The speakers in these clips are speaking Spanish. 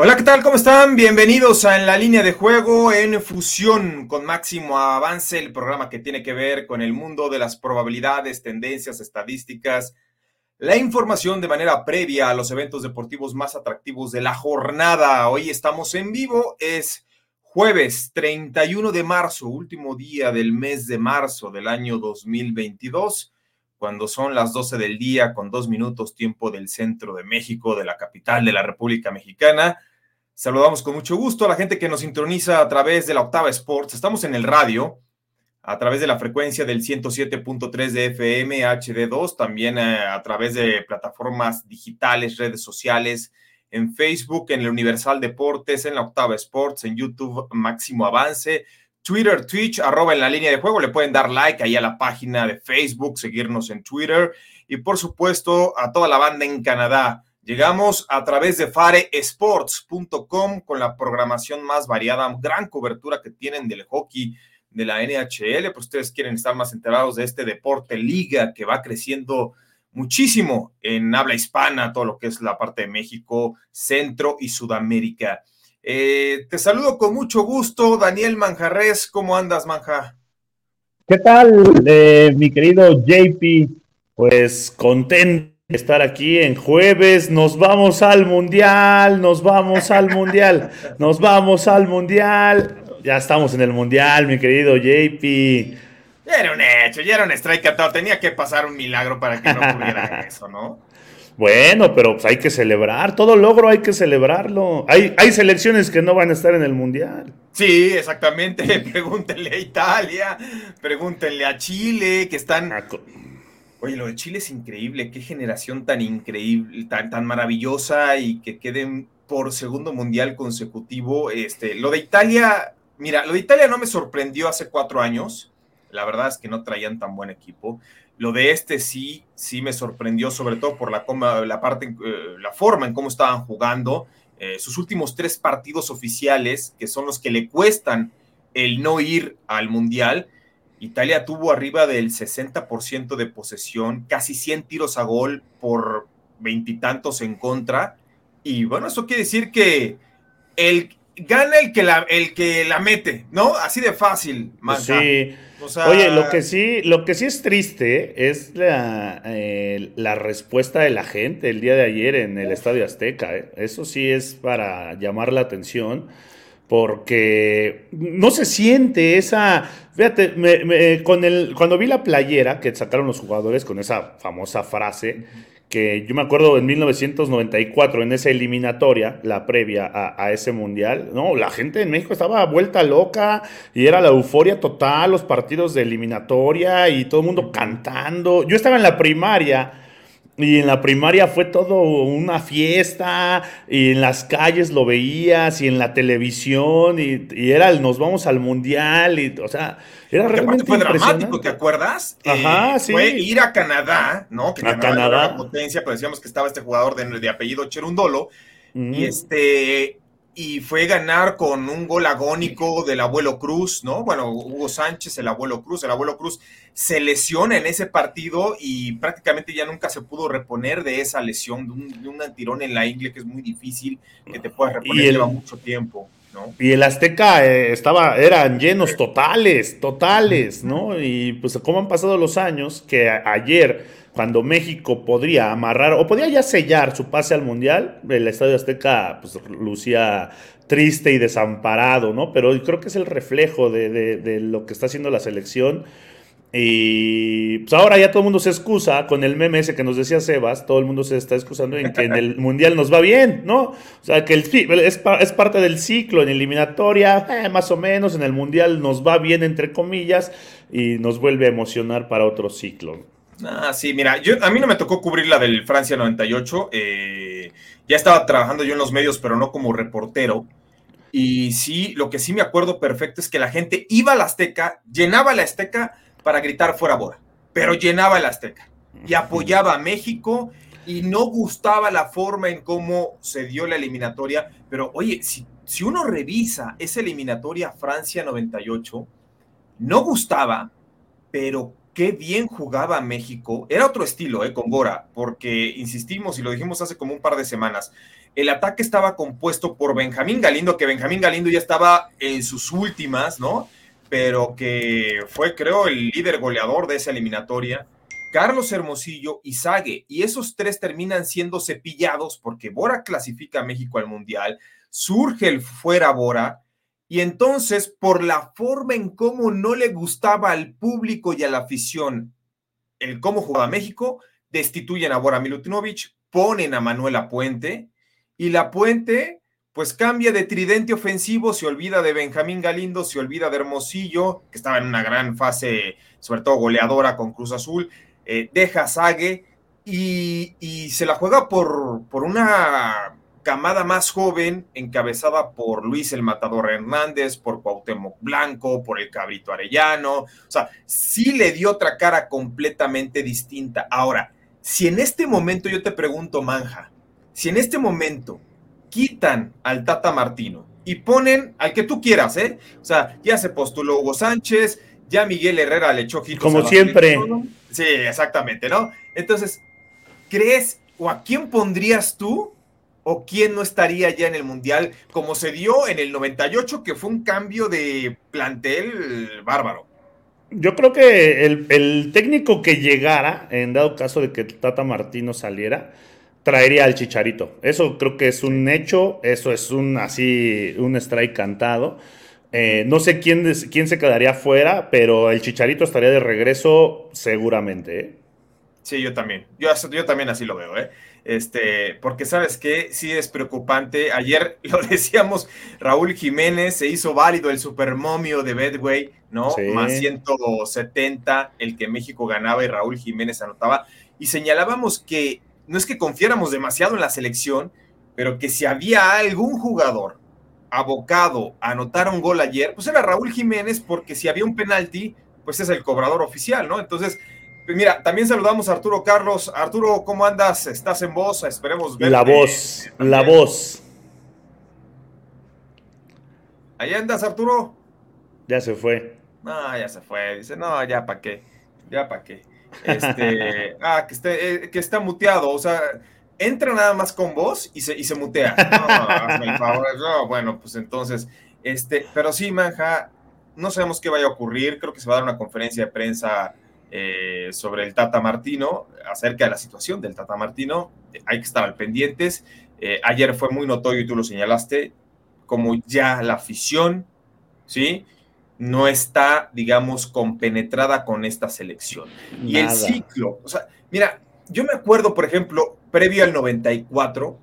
Hola, ¿qué tal? ¿Cómo están? Bienvenidos a En la línea de juego en fusión con Máximo Avance, el programa que tiene que ver con el mundo de las probabilidades, tendencias, estadísticas, la información de manera previa a los eventos deportivos más atractivos de la jornada. Hoy estamos en vivo, es jueves 31 de marzo, último día del mes de marzo del año 2022 cuando son las 12 del día con dos minutos tiempo del centro de México, de la capital de la República Mexicana. Saludamos con mucho gusto a la gente que nos sintoniza a través de la Octava Sports. Estamos en el radio, a través de la frecuencia del 107.3 de FM HD2, también eh, a través de plataformas digitales, redes sociales, en Facebook, en el Universal Deportes, en la Octava Sports, en YouTube Máximo Avance, Twitter, Twitch, arroba en la línea de juego. Le pueden dar like ahí a la página de Facebook, seguirnos en Twitter y por supuesto a toda la banda en Canadá Llegamos a través de faresports.com con la programación más variada, gran cobertura que tienen del hockey de la NHL, pues ustedes quieren estar más enterados de este deporte liga que va creciendo muchísimo en habla hispana, todo lo que es la parte de México, Centro y Sudamérica. Eh, te saludo con mucho gusto, Daniel Manjarres, ¿cómo andas, Manja? ¿Qué tal, eh, mi querido JP? Pues contento estar aquí en jueves. Nos vamos al mundial, nos vamos al mundial, nos vamos al mundial. Ya estamos en el mundial, mi querido JP. Ya era un hecho, ya era un strike todo. Tenía que pasar un milagro para que no tuviera eso, ¿no? Bueno, pero pues hay que celebrar, todo logro hay que celebrarlo. Hay, hay selecciones que no van a estar en el Mundial. Sí, exactamente. Pregúntenle a Italia, pregúntenle a Chile, que están... Oye, lo de Chile es increíble, qué generación tan increíble, tan, tan maravillosa y que queden por segundo mundial consecutivo. Este, lo de Italia, mira, lo de Italia no me sorprendió hace cuatro años. La verdad es que no traían tan buen equipo. Lo de este sí, sí me sorprendió, sobre todo por la, la parte, eh, la forma en cómo estaban jugando. Eh, sus últimos tres partidos oficiales, que son los que le cuestan el no ir al mundial, Italia tuvo arriba del 60% de posesión, casi 100 tiros a gol por veintitantos en contra. Y bueno, eso quiere decir que el, gana el que, la, el que la mete, ¿no? Así de fácil, más. Sí. Oye, lo que sí, lo que sí es triste es la, eh, la, respuesta de la gente el día de ayer en el Estadio Azteca. ¿eh? Eso sí es para llamar la atención porque no se siente esa, fíjate, con el, cuando vi la playera que sacaron los jugadores con esa famosa frase, que yo me acuerdo en 1994, en esa eliminatoria, la previa a, ese mundial, no, la gente en México estaba vuelta loca y era la euforia total, los partidos de eliminatoria y todo el mundo cantando. Yo estaba en la primaria y en la primaria fue todo una fiesta, y en las calles lo veías, y en la televisión, y, era el nos vamos al mundial, y, o sea, era realmente fue dramático, ¿te acuerdas? Ajá, eh, sí. Fue ir a Canadá, ¿no? Que a Canadá, Era potencia, pero decíamos que estaba este jugador de, de apellido Cherundolo, y este, y fue ganar con un gol agónico del abuelo Cruz, ¿no? Bueno, Hugo Sánchez, el abuelo Cruz, el abuelo Cruz se lesiona en ese partido y prácticamente ya nunca se pudo reponer de esa lesión, de un, tirón en la ingle que es muy difícil, que te puedas reponer, lleva mucho tiempo. ¿no? Y el Azteca eh, estaba, eran llenos totales, totales, ¿no? Y pues como han pasado los años, que ayer cuando México podría amarrar o podría ya sellar su pase al Mundial, el Estadio Azteca pues, lucía triste y desamparado, ¿no? Pero creo que es el reflejo de, lo que está haciendo la selección. Y pues ahora ya todo el mundo se excusa con el meme ese que nos decía Sebas, todo el mundo se está excusando en que en el Mundial nos va bien, ¿no? O sea, que es parte del ciclo, en eliminatoria, eh, más o menos, en el Mundial nos va bien, entre comillas, y nos vuelve a emocionar para otro ciclo. Ah, sí, mira, yo, a mí no me tocó cubrir la del Francia 98. Eh, ya estaba trabajando yo en los medios, pero no como reportero. Y sí, lo que sí me acuerdo perfecto es que la gente iba a la Azteca, llenaba la Azteca para gritar fuera Bora, pero llenaba la Azteca y apoyaba a México y no gustaba la forma en cómo se dio la eliminatoria. Pero oye, si, si uno revisa esa eliminatoria Francia 98, no gustaba, pero qué bien jugaba México. Era otro estilo, ¿eh? Con Bora, porque insistimos y lo dijimos hace como un par de semanas. El ataque estaba compuesto por Benjamín Galindo, que Benjamín Galindo ya estaba en sus últimas, ¿no? Pero que fue, creo, el líder goleador de esa eliminatoria. Carlos Hermosillo y Sague. Y esos tres terminan siendo cepillados porque Bora clasifica a México al Mundial. Surge el fuera Bora y entonces, por la forma en cómo no le gustaba al público y a la afición el cómo jugaba México, destituyen a Bora Milutinovic, ponen a Manuela Puente y la Puente pues cambia de tridente ofensivo, se olvida de Benjamín Galindo, se olvida de Hermosillo, que estaba en una gran fase, sobre todo goleadora con Cruz Azul, eh, deja a Sague y, y, se la juega por, por una camada más joven, encabezada por Luis el Matador Hernández, por Cuauhtémoc Blanco, por el Cabrito Arellano. O sea, sí le dio otra cara completamente distinta. Ahora, si en este momento yo te pregunto, Manja, si en este momento quitan al Tata Martino y ponen al que tú quieras, ¿eh? O sea, ya se postuló Hugo Sánchez, ya Miguel Herrera le echó Como siempre. Sí, exactamente, ¿no? Entonces, ¿crees o a quién pondrías tú o quién no estaría ya en el Mundial, como se dio en el 98, que fue un cambio de plantel bárbaro. Yo creo que el, técnico que llegara, en dado caso de que Tata Martino saliera, traería al Chicharito. Eso creo que es un hecho, eso es un así, un strike cantado. Eh, no sé quién, quién se quedaría fuera, pero el Chicharito estaría de regreso seguramente. ¿eh? Sí, yo también. Yo, yo también así lo veo, ¿eh? Este, porque sabes que sí es preocupante. Ayer lo decíamos, Raúl Jiménez se hizo válido el supermomio de Bedway, ¿no? Más 170, el que México ganaba y Raúl Jiménez anotaba. Y señalábamos que no es que confiáramos demasiado en la selección, pero que si había algún jugador abocado a anotar un gol ayer, pues era Raúl Jiménez, porque si había un penalti, pues es el cobrador oficial, ¿no? Entonces, mira, también saludamos a Arturo Carlos. Arturo, ¿cómo andas? ¿Estás en voz? Esperemos ver. La voz, la voz. ¿Ahí andas, Arturo? Ya se fue. Ah, ya se fue. Dice, no, ya para qué. Ya para qué. Este, ah, que, esté, eh, que está muteado. O sea, entra nada más con voz y se, y se mutea. No, hazme el favor. No, bueno, pues entonces, este, pero sí, Manja, no sabemos qué vaya a ocurrir. Creo que se va a dar una conferencia de prensa eh, sobre el Tata Martino, acerca de la situación del Tata Martino. Hay que estar al pendientes. Eh, ayer fue muy notorio y tú lo señalaste, como ya la afición, ¿sí? No está, digamos, compenetrada con esta selección. Y el ciclo, o sea, mira, yo me acuerdo, por ejemplo, previo al 94,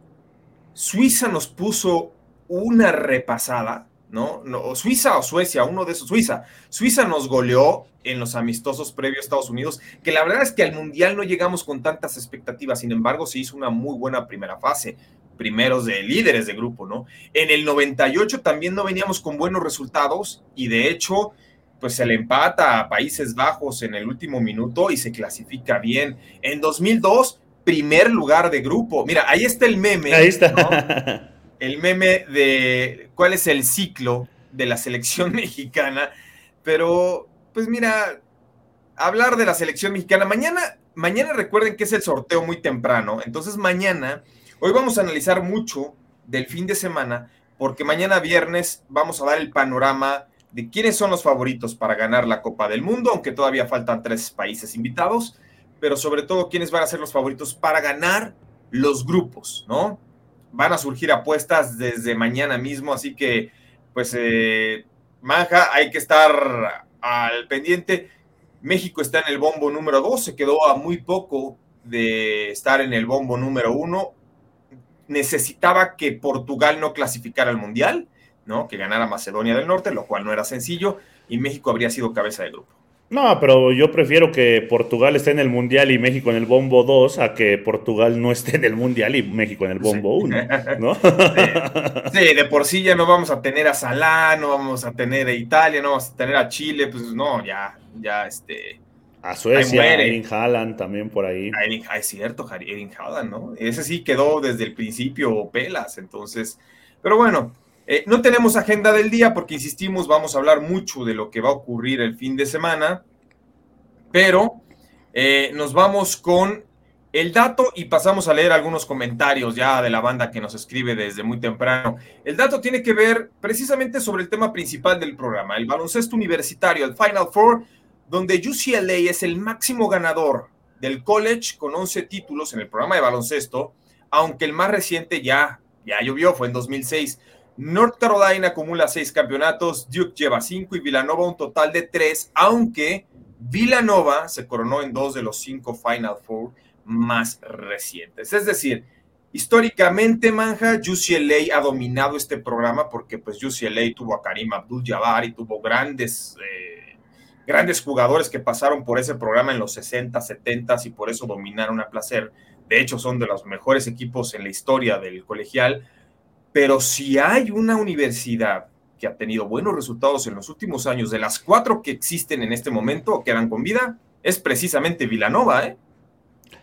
Suiza nos puso una repasada ¿no? no Suiza o Suecia, uno de esos, Suiza. Suiza nos goleó en los amistosos previos a Estados Unidos, que la verdad es que al Mundial no llegamos con tantas expectativas, sin embargo se hizo una muy buena primera fase, primeros de líderes de grupo, ¿no? En el 98 también no veníamos con buenos resultados y de hecho, pues se le empata a Países Bajos en el último minuto y se clasifica bien. En 2002, primer lugar de grupo. Mira, ahí está el meme. Ahí está. el meme de cuál es el ciclo de la selección mexicana, pero pues mira, hablar de la selección mexicana, mañana, mañana recuerden que es el sorteo muy temprano, entonces mañana, hoy vamos a analizar mucho del fin de semana, porque mañana viernes vamos a dar el panorama de quiénes son los favoritos para ganar la Copa del Mundo, aunque todavía faltan tres países invitados, pero sobre todo quiénes van a ser los favoritos para ganar los grupos, ¿no? Van a surgir apuestas desde mañana mismo, así que pues eh, Manja, hay que estar al pendiente. México está en el bombo número 2, se quedó a muy poco de estar en el bombo número 1. Necesitaba que Portugal no clasificara al Mundial, ¿no? que ganara Macedonia del Norte, lo cual no era sencillo, y México habría sido cabeza de grupo. No, pero yo prefiero que Portugal esté en el Mundial y México en el Bombo 2 a que Portugal no esté en el Mundial y México en el Bombo 1, ¿no? Sí. de por sí ya no vamos a tener a Salah, no vamos a tener a Italia, no vamos a tener a Chile, pues no, ya, ya este... A Suecia, Erin Haaland también por ahí. Ah, es cierto, Erin Haaland, ¿no? Ese sí quedó desde el principio pelas, entonces... Pero bueno, eh, no tenemos agenda del día porque, insistimos, vamos a hablar mucho de lo que va a ocurrir el fin de semana, pero eh, nos vamos con el dato y pasamos a leer algunos comentarios ya de la banda que nos escribe desde muy temprano. El dato tiene que ver precisamente sobre el tema principal del programa, el baloncesto universitario, el Final Four, donde UCLA es el máximo ganador del college con 11 títulos en el programa de baloncesto, aunque el más reciente ya, ya llovió, fue en 2006. North Carolina acumula seis campeonatos, Duke lleva cinco y Villanova un total de tres, aunque Villanova se coronó en dos de los cinco Final Four más recientes. Es decir, históricamente, Manja, UCLA ha dominado este programa porque pues UCLA tuvo a Karim Abdul-Jabbar y tuvo grandes, eh, grandes jugadores que pasaron por ese programa en los 60, 70 y por eso dominaron a placer. De hecho, son de los mejores equipos en la historia del colegial pero si hay una universidad que ha tenido buenos resultados en los últimos años, de las cuatro que existen en este momento o quedan con vida, es precisamente Vilanova, ¿eh?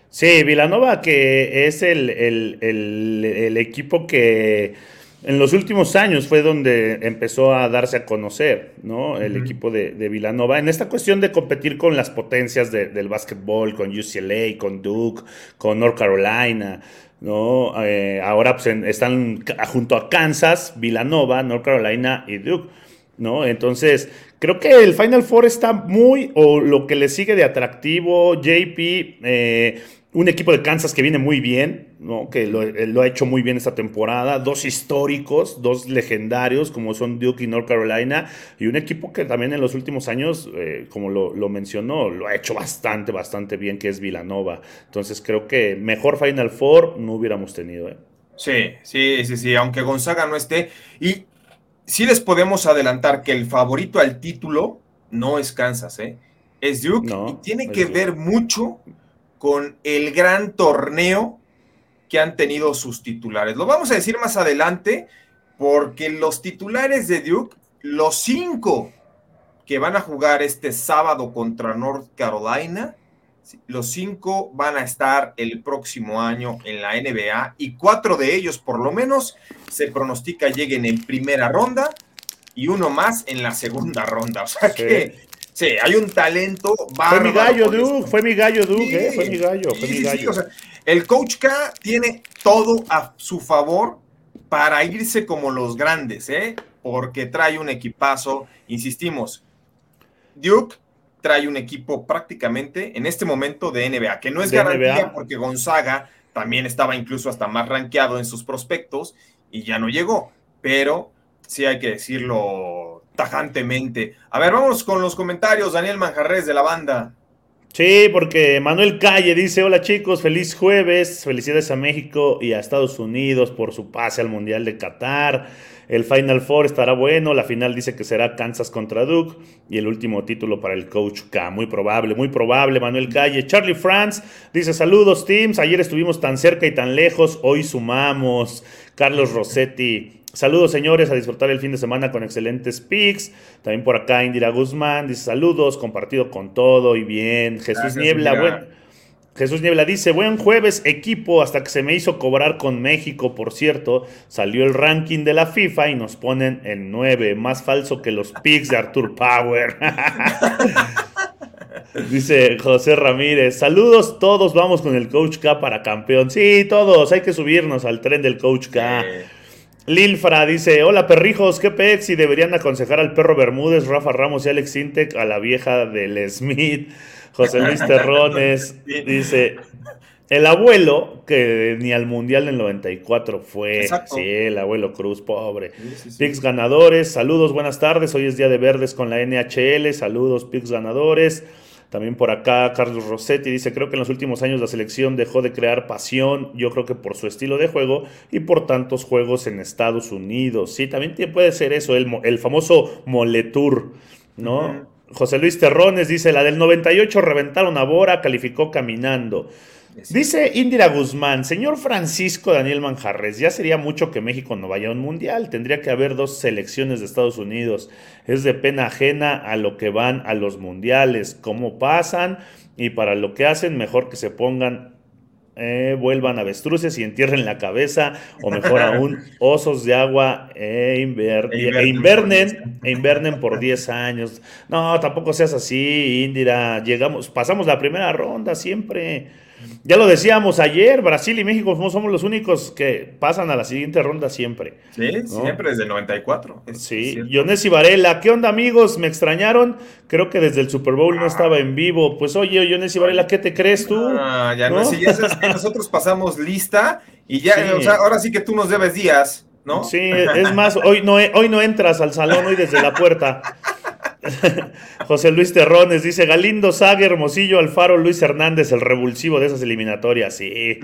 Sí, Vilanova que es el, el, equipo que en los últimos años fue donde empezó a darse a conocer, ¿no? El equipo de, de, Villanova. En esta cuestión de competir con las potencias del básquetbol, con UCLA, con Duke, con North Carolina, ¿no? Eh, ahora pues, están junto a Kansas, Villanova, North Carolina y Duke, ¿no? Entonces, creo que el Final Four está muy, o lo que le sigue de atractivo, JP, eh, un equipo de Kansas que viene muy bien, ¿no? que eh, lo, ha hecho muy bien esta temporada. Dos históricos, dos legendarios como son Duke y North Carolina. Y un equipo que también en los últimos años, eh, como lo, mencionó, lo ha hecho bastante, bastante bien, que es Villanova. Entonces creo que mejor Final Four no hubiéramos tenido. ¿eh? Sí, sí, sí, sí, aunque Gonzaga no esté. Y sí les podemos adelantar que el favorito al título no es Kansas, ¿eh? es Duke. y tiene que ver mucho con el gran torneo que han tenido sus titulares. Lo vamos a decir más adelante porque los titulares de Duke, los cinco que van a jugar este sábado contra North Carolina, los cinco van a estar el próximo año en la NBA y cuatro de ellos por lo menos se pronostica lleguen en primera ronda y uno más en la segunda ronda. O sea que Sí, hay un talento Fue mi gallo, Duke, fue mi gallo, Duke, eh, fue mi gallo, fue mi gallo. el Coach K tiene todo a su favor para irse como los grandes, ¿eh? Porque trae un equipazo, insistimos. Duke trae un equipo prácticamente en este momento de NBA, que no es garantía porque Gonzaga también estaba incluso hasta más rankeado en sus prospectos y ya no llegó, pero sí hay que decirlo tajantemente. A ver, vamos con los comentarios, Daniel Manjarres de la banda. Sí, porque Manuel Calle dice, hola chicos, feliz jueves, felicidades a México y a Estados Unidos por su pase al Mundial de Qatar. El Final Four estará bueno, la final dice que será Kansas contra Duke y el último título para el Coach K. Muy probable, muy probable, Manuel Calle. Charlie France dice, saludos teams, ayer estuvimos tan cerca y tan lejos, hoy sumamos. Carlos Rossetti, Saludos señores, a disfrutar el fin de semana con excelentes picks. También por acá Indira Guzmán dice saludos, compartido con todo y bien. Jesús Niebla, Jesús Niebla dice, buen jueves equipo, hasta que se me hizo cobrar con México, por cierto, salió el ranking de la FIFA y nos ponen en 9, más falso que los picks de Arthur Power. Dice José Ramírez, saludos todos, vamos con el Coach K para campeón. Sí, todos, hay que subirnos al tren del Coach K. Lilfra dice, hola perrijos, qué pex y deberían aconsejar al perro Bermúdez, Rafa Ramos y Alex Intec a la vieja del Smith. José Luis Terrones dice, el abuelo que ni al Mundial del 94 fue. Sí, el abuelo Cruz, pobre. Pix ganadores, saludos, buenas tardes. Hoy es día de verdes con la NHL. Saludos, Pix ganadores. También por acá Carlos Rossetti dice, creo que en los últimos años la selección dejó de crear pasión, yo creo que por su estilo de juego y por tantos juegos en Estados Unidos. Sí, también puede ser eso, el, el famoso Moletour, ¿no? José Luis Terrones dice, la del 98 reventaron a Bora, calificó caminando. Dice Indira Guzmán, señor Francisco Daniel Manjarres, ya sería mucho que México no vaya a un mundial, tendría que haber dos selecciones de Estados Unidos, es de pena ajena a lo que van a los mundiales, cómo pasan y para lo que hacen, mejor que se pongan, eh, vuelvan avestruces y entierren la cabeza, o mejor aún, osos de agua e, e, invernen, e invernen por 10 años. No, tampoco seas así, Indira, llegamos, pasamos la primera ronda siempre. Ya lo decíamos ayer, Brasil y México somos los únicos que pasan a la siguiente ronda siempre. Sí, siempre desde el 94. sí, Yones y Varela, ¿qué onda amigos? ¿Me extrañaron? Creo que desde el Super Bowl no estaba en vivo. Pues oye, Yones y Varela, ¿qué te crees tú? Ah, ya no, si es que nosotros pasamos lista y ya, o sea, ahora sí que tú nos debes días, ¿no? Sí, es más, hoy no, hoy no entras al salón, hoy desde la puerta. José Luis Terrones dice: Galindo, Saga, Hermosillo, Alfaro, Luis Hernández, el revulsivo de esas eliminatorias. Sí.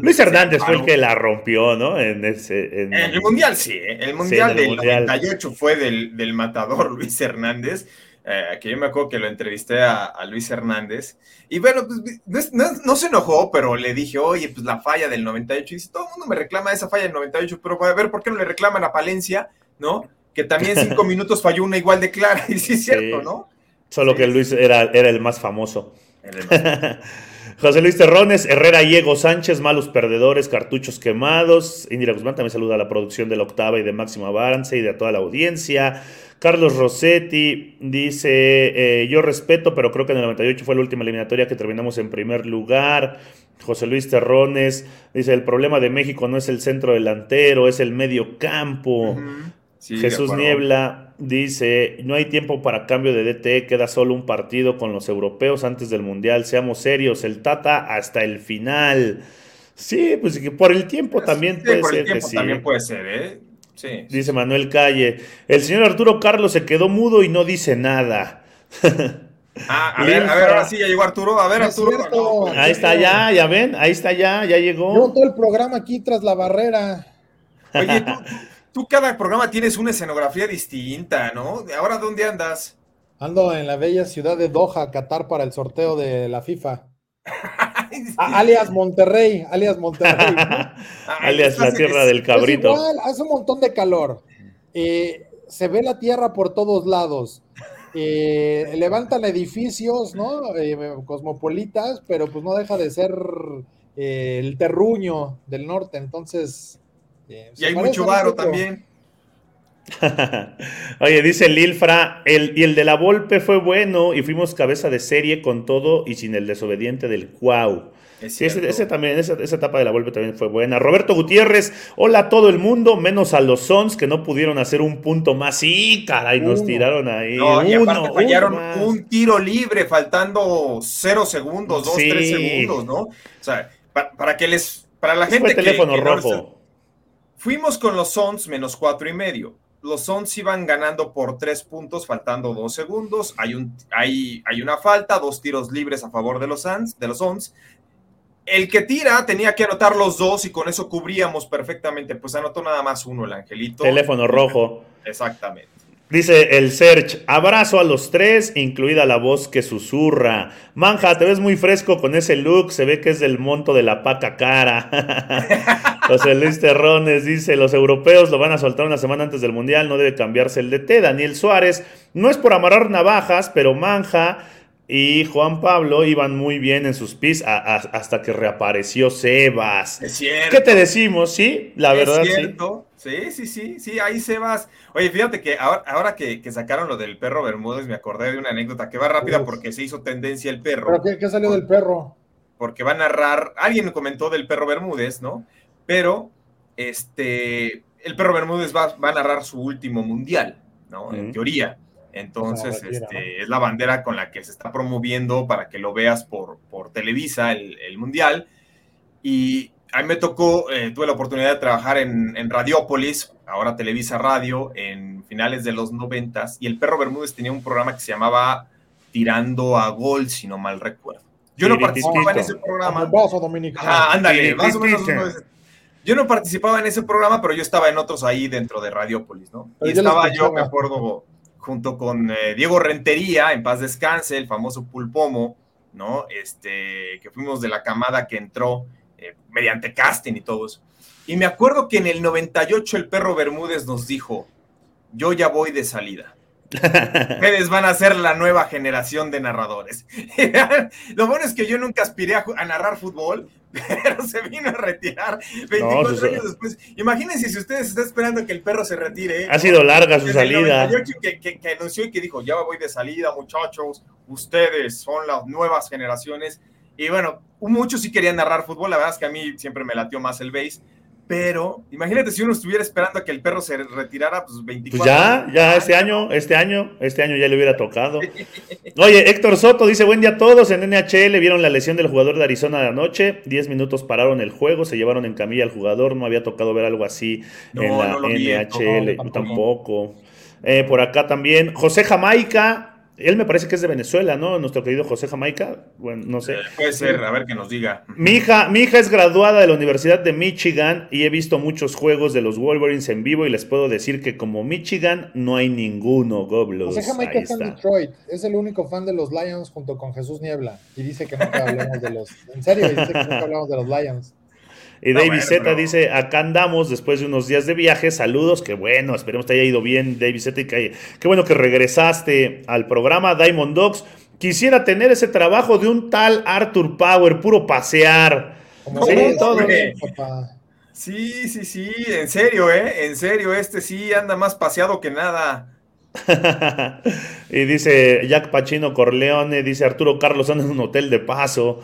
Luis Hernández fue el que la rompió, ¿no? En, ese, el Mundial, sí. ¿eh? El Mundial del 98 fue del, matador Luis Hernández. Eh, que yo me acuerdo que lo entrevisté a, Luis Hernández. Y bueno, pues, no, se enojó, pero le dije, oye, pues la falla del 98. Y dice: todo el mundo me reclama esa falla del 98, pero a ver, ¿por qué no le reclaman a Palencia? ¿No? Que también cinco minutos falló una igual de clara, y sí es cierto, ¿no? Solo que Luis era, era, el más famoso. José Luis Terrones, Herrera Diego Sánchez, malos perdedores, cartuchos quemados. Indira Guzmán también saluda a la producción de la octava y de Máximo Avance y de toda la audiencia. Carlos Rossetti dice, eh, yo respeto, pero creo que en el 98 fue la última eliminatoria que terminamos en primer lugar. José Luis Terrones dice, el problema de México no es el centro delantero, es el medio campo. Jesús Niebla dice, no hay tiempo para cambio de DT, queda solo un partido con los europeos antes del Mundial, seamos serios, el Tata hasta el final. Sí, pues por el tiempo también puede ser. El también puede ser, ¿eh? Sí. Dice Manuel Calle, el señor Arturo Carlos se quedó mudo y no dice nada. Ah, a ver, a ver, ahora sí ya llegó Arturo. A ver, Arturo. ahí está ya, ya ven, ahí está ya, ya llegó. Yo todo el programa aquí tras la barrera. Oye, tú, Tú cada programa tienes una escenografía distinta, ¿no? ¿Ahora dónde andas? Ando en la bella ciudad de Doha, Qatar, para el sorteo de la FIFA. alias Monterrey, alias Monterrey. alias la tierra del cabrito. igual, hace un montón de calor. Eh, se ve la tierra por todos lados. Eh, levantan edificios, ¿no? Eh, cosmopolitas, pero pues no deja de ser el terruño del norte. Entonces, y hay mucho varo también. Oye, dice Lilfra, el, y el de la Volpe fue bueno y fuimos cabeza de serie con todo y sin el desobediente del Cuau. ese, también, esa, etapa de la Volpe también fue buena. Roberto Gutiérrez, hola a todo el mundo, menos a los Sons que no pudieron hacer un punto más. Sí, caray, nos tiraron ahí. No, y aparte fallaron un tiro libre faltando cero segundos, dos, tres segundos, ¿no? O sea, para, que les, para la gente teléfono rojo. Fuimos con los Sons menos cuatro y medio. Los Sons iban ganando por tres puntos, faltando dos segundos. Hay, un, hay, hay una falta, dos tiros libres a favor de los Suns, de los Sons. El que tira tenía que anotar los dos y con eso cubríamos perfectamente. Pues anotó nada más uno el angelito. Teléfono rojo. Exactamente. Dice el Search, abrazo a los tres, incluida la voz que susurra. Manja, te ves muy fresco con ese look, se ve que es del monto de la paca cara. José Luis Terrones dice, los europeos lo van a soltar una semana antes del Mundial, no debe cambiarse el DT. Daniel Suárez, no es por amarrar navajas, pero Manja y Juan Pablo iban muy bien en sus pis hasta que reapareció Sebas. Es cierto. ¿Qué te decimos? Sí, la verdad. Es cierto. Sí. Sí, sí, sí, ahí Sebas. Oye, fíjate que ahora, que, sacaron lo del perro Bermúdez, me acordé de una anécdota que va rápida porque se hizo tendencia el perro. ¿Pero qué, salió del perro? Porque va a narrar, alguien comentó del perro Bermúdez, ¿no? Pero, este, el perro Bermúdez va, a narrar su último mundial, ¿no? En teoría. Entonces, este, es la bandera con la que se está promoviendo para que lo veas por, por Televisa, el, Mundial. Y a mí me tocó, eh, tuve la oportunidad de trabajar en, en, Radiópolis, ahora Televisa Radio, en finales de los noventas, y el Perro Bermúdez tenía un programa que se llamaba Tirando a Gol, si no mal recuerdo. Yo no participaba en ese programa. Ah, ándale, más o menos. Yo no participaba en ese programa, pero yo estaba en otros ahí dentro de Radiópolis, ¿no? y estaba yo, me acuerdo, junto con eh, Diego Rentería, en paz descanse, el famoso Pulpomo, ¿no? Este, que fuimos de la camada que entró eh, mediante casting y todo eso. Y me acuerdo que en el 98 el perro Bermúdez nos dijo, yo ya voy de salida. Ustedes van a ser la nueva generación de narradores. Lo bueno es que yo nunca aspiré a, narrar fútbol, pero se vino a retirar 24 años después. Imagínense si ustedes están esperando que el perro se retire. Ha sido larga su salida. Que, que, que, anunció y que dijo, ya voy de salida, muchachos, ustedes son las nuevas generaciones. Y bueno, muchos sí querían narrar fútbol, la verdad es que a mí siempre me latió más el base pero imagínate si uno estuviera esperando a que el perro se retirara, pues 24 Pues ya, ya este año, este año, este año ya le hubiera tocado. Oye, Héctor Soto dice, buen día a todos, en NHL vieron la lesión del jugador de Arizona de anoche, 10 minutos pararon el juego, se llevaron en camilla al jugador, no había tocado ver algo así en la NHL, tampoco. Eh, por acá también, José Jamaica, él me parece que es de Venezuela, ¿no? Nuestro querido José Jamaica. Bueno, no sé. Eh, puede ser, a ver que nos diga. Mi hija, mi hija es graduada de la Universidad de Michigan y he visto muchos juegos de los Wolverines en vivo y les puedo decir que como Michigan no hay ninguno, Goblos. José Jamaica está en Detroit. Es el único fan de los Lions junto con Jesús Niebla. Y dice que nunca hablamos de los. En serio, dice que nunca hablamos de los Lions. Y David Z dice, acá andamos después de unos días de viaje, saludos, que bueno, esperemos te haya ido bien, David Z, y que, qué bueno que regresaste al programa Diamond Dogs. Quisiera tener ese trabajo de un tal Arthur Power, puro pasear. sí, todo. Sí, sí, sí, en serio, ¿eh? En serio, este sí anda más paseado que nada. y dice Jack Pachino Corleone, dice Arturo Carlos anda en un hotel de paso.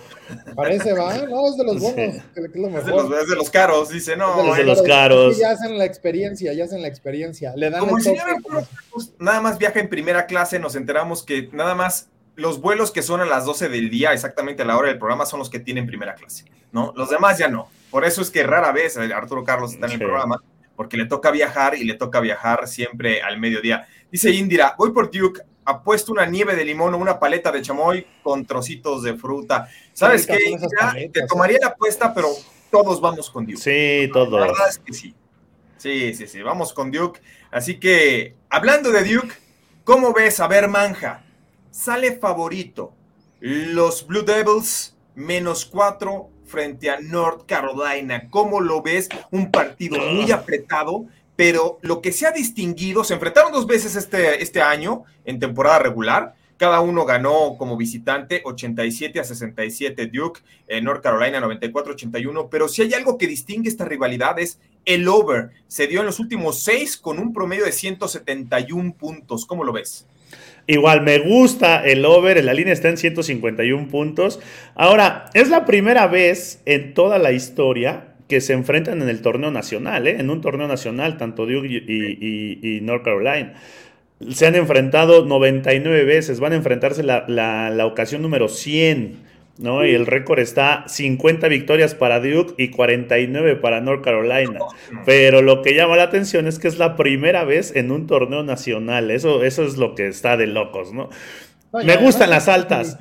Parece, va, no, es de los buenos. Es, de los, caros, dice, no. Es de los, caros. ya hacen la experiencia, ya hacen la experiencia. Le dan Como el nada más viaja en primera clase, nos enteramos que nada más los vuelos que son a las 12 del día, exactamente a la hora del programa, son los que tienen primera clase, ¿no? Los demás ya no. Por eso es que rara vez Arturo Carlos está en el programa, porque le toca viajar y le toca viajar siempre al mediodía. Dice Indira, voy por Duke, apuesto una nieve de limón o una paleta de chamoy con trocitos de fruta. ¿Sabes qué? te tomaría la apuesta, pero todos vamos con Duke. Sí, todos. La verdad es que sí. Sí, sí, sí, vamos con Duke. Así que, hablando de Duke, ¿cómo ves? A ver, Manja, sale favorito. Los Blue Devils, menos cuatro frente a North Carolina. ¿Cómo lo ves? Un partido muy apretado pero lo que se ha distinguido, se enfrentaron dos veces este, este año en temporada regular, cada uno ganó como visitante 87 a 67 Duke, en North Carolina 94-81, pero si hay algo que distingue esta rivalidad es el over. Se dio en los últimos seis con un promedio de 171 puntos. ¿Cómo lo ves? Igual, me gusta el over, la línea está en 151 puntos. Ahora, es la primera vez en toda la historia que se enfrentan en el torneo nacional, ¿eh? en un torneo nacional, tanto Duke y, North Carolina. Se han enfrentado 99 veces, van a enfrentarse la, ocasión número 100, ¿no? Y el récord está 50 victorias para Duke y 49 para North Carolina. Pero lo que llama la atención es que es la primera vez en un torneo nacional, eso, eso es lo que está de locos, ¿no? Me gustan las altas.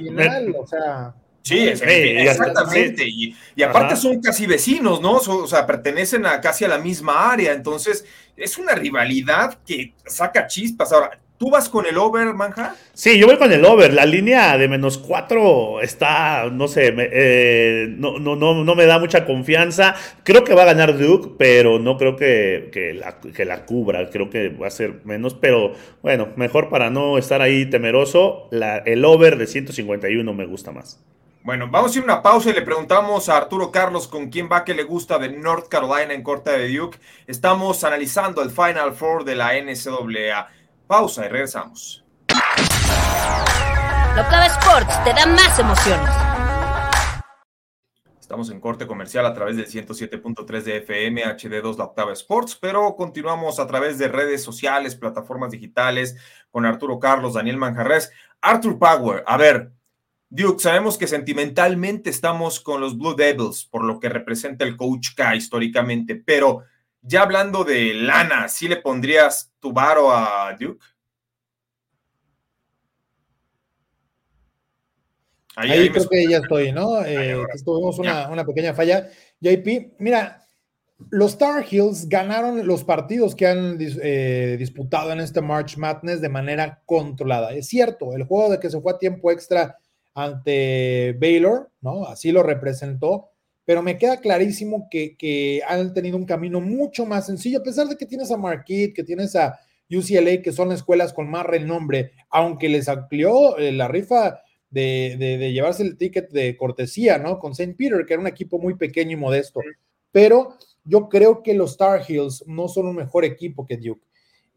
o sea Sí, exactamente. Y, aparte son casi vecinos, ¿no? o sea, pertenecen a casi a la misma área. Entonces, es una rivalidad que saca chispas. Ahora, ¿tú vas con el over, Manja? Sí, yo voy con el over. La línea de menos cuatro está, no sé, eh, no, no, no, me da mucha confianza. Creo que va a ganar Duke, pero no creo que, que, la, que la cubra. Creo que va a ser menos, pero bueno, mejor para no estar ahí temeroso. La, el over de 151 me gusta más. Bueno, vamos a ir a una pausa y le preguntamos a Arturo Carlos con quién va que le gusta de North Carolina en corta de Duke. Estamos analizando el Final Four de la NCAA. Pausa y regresamos. La Octava Sports te da más emociones. Estamos en corte comercial a través del 107.3 de FM, HD2 La Octava Sports, pero continuamos a través de redes sociales, plataformas digitales, con Arturo Carlos, Daniel Manjarres. Arthur Power, a ver, Duke, sabemos que sentimentalmente estamos con los Blue Devils, por lo que representa el Coach K históricamente, pero ya hablando de lana, ¿sí le pondrías tu varo a Duke? Ahí, creo que ya estoy, ¿no? Eh, tuvimos una, una, pequeña falla. JP, mira, los Tar Heels ganaron los partidos que han eh, disputado en este March Madness de manera controlada. Es cierto, el juego de que se fue a tiempo extra ante Baylor, ¿no? Así lo representó, pero me queda clarísimo que, han tenido un camino mucho más sencillo, a pesar de que tienes a Marquette, que tienes a UCLA, que son escuelas con más renombre, aunque les amplió eh, la rifa de, de, llevarse el ticket de cortesía, ¿no? Con St. Peter, que era un equipo muy pequeño y modesto. Pero yo creo que los Tar Heels no son un mejor equipo que Duke.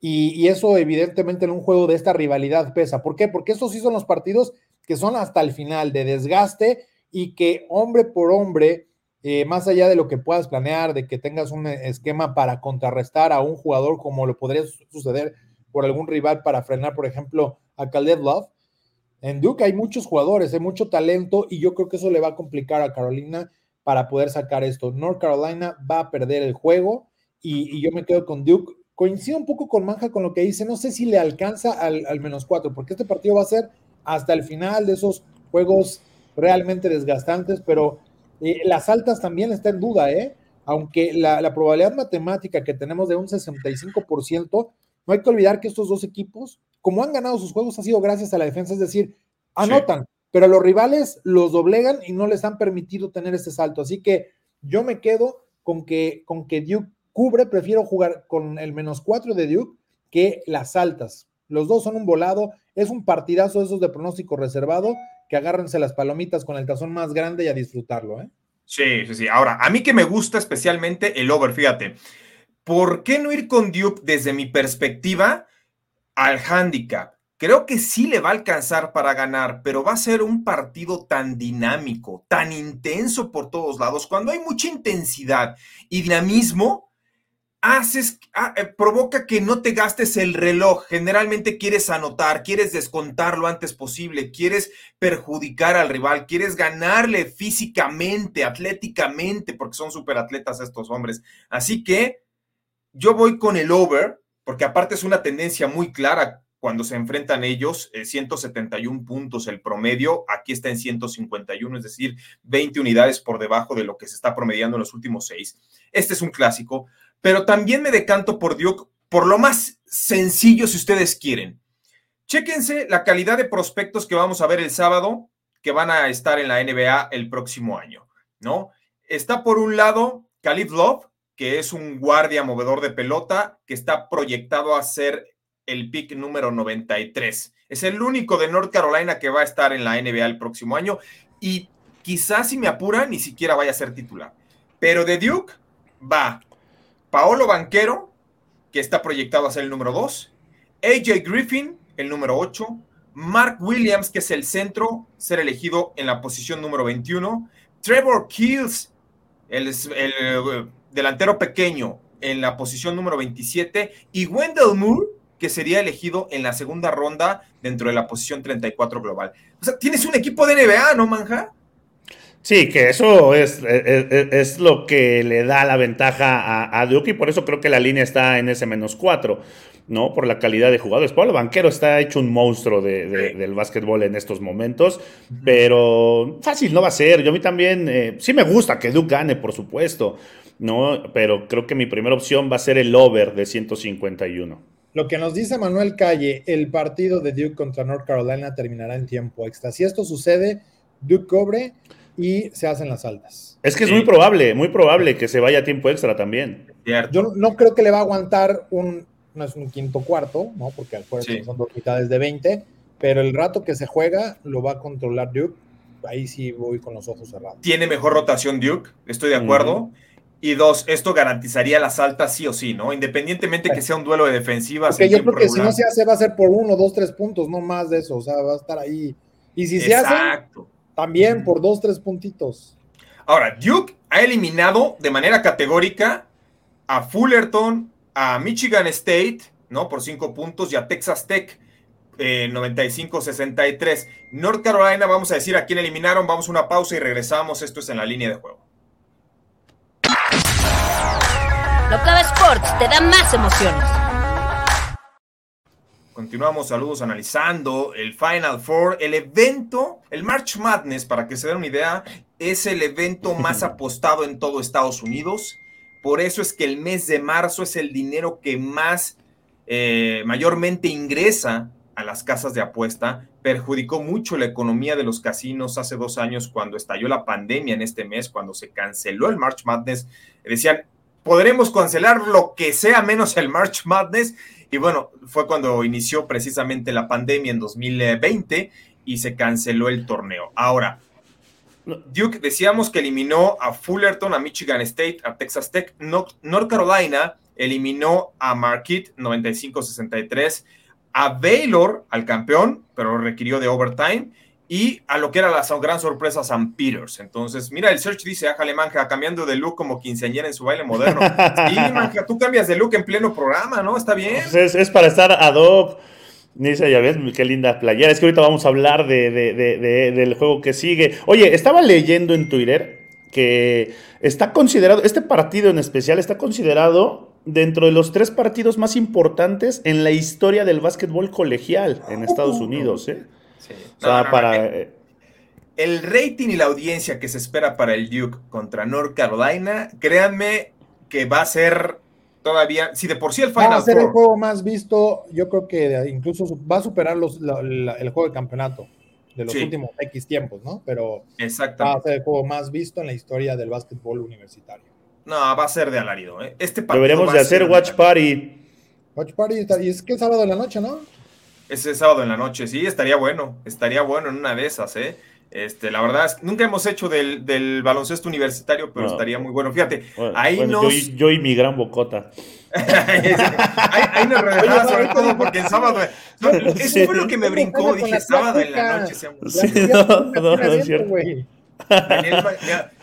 Y, eso evidentemente en un juego de esta rivalidad pesa. ¿Por qué? Porque estos sí son los partidos que son hasta el final de desgaste y que hombre por hombre, eh, más allá de lo que puedas planear, de que tengas un esquema para contrarrestar a un jugador como lo podría suceder por algún rival para frenar, por ejemplo, a Khaled Love, en Duke hay muchos jugadores, hay mucho talento y yo creo que eso le va a complicar a Carolina para poder sacar esto. North Carolina va a perder el juego y, yo me quedo con Duke. Coincido un poco con Manja con lo que dice, no sé si le alcanza al, menos cuatro, porque este partido va a ser hasta el final de esos juegos realmente desgastantes, pero eh, las altas también está en duda, ¿eh? Aunque la, la, probabilidad matemática que tenemos de un 65%, no hay que olvidar que estos dos equipos, como han ganado sus juegos, ha sido gracias a la defensa, es decir, anotan, pero los rivales los doblegan y no les han permitido tener ese salto. Así que yo me quedo con que, con que Duke cubre, prefiero jugar con el menos cuatro de Duke que las altas. Los dos son un volado, es un partidazo esos de pronóstico reservado, que agárrense las palomitas con el tazón más grande y a disfrutarlo, ¿eh? Sí, sí, sí. Ahora, a mí que me gusta especialmente el over, fíjate. ¿Por qué no ir con Duke desde mi perspectiva al handicap? Creo que sí le va a alcanzar para ganar, pero va a ser un partido tan dinámico, tan intenso por todos lados. Cuando hay mucha intensidad y dinamismo, haces, ah, eh, provoca que no te gastes el reloj. Generalmente quieres anotar, quieres descontar lo antes posible, quieres perjudicar al rival, quieres ganarle físicamente, atléticamente, porque son superatletas estos hombres. Así que yo voy con el over, porque aparte es una tendencia muy clara cuando se enfrentan ellos, 171 eh, puntos el promedio, aquí está en 151, es decir, 20 unidades por debajo de lo que se está promediando en los últimos seis. Este es un clásico, pero también me decanto por Duke por lo más sencillo si ustedes quieren. Chéquense la calidad de prospectos que vamos a ver el sábado, que van a estar en la NBA el próximo año, ¿no? Está por un lado Khalid Love, que es un guardia movedor de pelota, que está proyectado a ser el pick número 93. Es el único de North Carolina que va a estar en la NBA el próximo año y quizás si me apura ni siquiera vaya a ser titular. Pero de Duke va Paolo Banquero, que está proyectado a ser el número 2, AJ Griffin, el número 8, Mark Williams, que es el centro, ser elegido en la posición número 21, Trevor el, el eh, delantero pequeño, en la posición número 27, y Wendell Moore, que sería elegido en la segunda ronda dentro de la posición 34 global. O sea, tienes un equipo de NBA, ¿no, Manja? Sí, que eso es, es, lo que le da la ventaja a, Duke y por eso creo que la línea está en ese menos 4, ¿no? Por la calidad de jugadores. Pablo Banquero está hecho un monstruo del básquetbol en estos momentos, pero fácil no va a ser. Yo a mí también, eh, sí me gusta que Duke gane, por supuesto, ¿no? Pero creo que mi primera opción va a ser el over de 151. Lo que nos dice Manuel Calle, el partido de Duke contra North Carolina terminará en tiempo extra. Si esto sucede, Duke cobre y se hacen las altas. Es que es muy probable, muy probable que se vaya a tiempo extra también. Yo no creo que le va a aguantar un, no es un quinto cuarto, ¿no? Porque al juego son dos mitades de 20, pero el rato que se juega lo va a controlar Duke. Ahí sí voy con los ojos cerrados. Tiene mejor rotación Duke, estoy de acuerdo. Y dos, esto garantizaría las altas sí o sí, ¿no? Independientemente que sea un duelo de defensivas. Porque yo creo que si no se hace, va a ser por uno, dos, tres puntos, no más de eso. O sea, va a estar ahí. Y si se hace, también por dos, tres puntitos. Ahora, Duke ha eliminado de manera categórica a Fullerton, a Michigan State, ¿no? Por cinco puntos y a Texas Tech. 95-63. Eh, North Carolina, vamos a decir a quién eliminaron. Vamos a una pausa y regresamos. Esto es en la línea de juego. Locava Sports te da más emociones. Continuamos, saludos analizando el Final Four, el evento, el March Madness, para que se den una idea, es el evento más apostado en todo Estados Unidos. Por eso es que el mes de marzo es el dinero que más eh, mayormente ingresa a las casas de apuesta. Perjudicó mucho la economía de los casinos hace dos años cuando estalló la pandemia en este mes, cuando se canceló el March Madness. Decían, podremos cancelar lo que sea menos el March Madness. Y bueno, fue cuando inició precisamente la pandemia en 2020 y se canceló el torneo. Ahora, Duke decíamos que eliminó a Fullerton, a Michigan State, a Texas Tech. North Carolina eliminó a Marquette 95-63, a Baylor, al campeón, pero requirió de overtime y a lo que era la gran sorpresa San Peters. Entonces, mira, el search dice, ájale, manja, cambiando de look como quinceañera en su baile moderno. Sí, manja, tú cambias de look en pleno programa, ¿no? Está bien. Pues es, para estar ad hoc. Dice, ya ves, qué linda playera. Es que ahorita vamos a hablar de, del juego que sigue. Oye, estaba leyendo en Twitter que está considerado, este partido en especial está considerado dentro de los tres partidos más importantes en la historia del básquetbol colegial en Estados Unidos, ¿eh? Para... Eh, el rating y la audiencia que se espera para el Duke contra North Carolina, créanme que va a ser todavía, si de por sí el Final Va a ser el juego más visto, yo creo que incluso va a superar los, el juego de campeonato de los últimos X tiempos, ¿no? Pero va a ser el juego más visto en la historia del básquetbol universitario. No, va a ser de alarido, ¿eh? Este Deberíamos de hacer Watch Party. Watch Party, y es que es sábado en la noche, ¿no? Ese sábado en la noche, sí, estaría bueno, estaría bueno en una de esas, ¿eh? Este, la verdad es nunca hemos hecho del, baloncesto universitario, pero estaría muy bueno. Fíjate, ahí nos... Yo, y mi gran bocota. ahí, nos relajaba sobre todo porque el sábado... eso fue lo que me brincó, dije sábado en la noche. Sí, no, no, no, es cierto.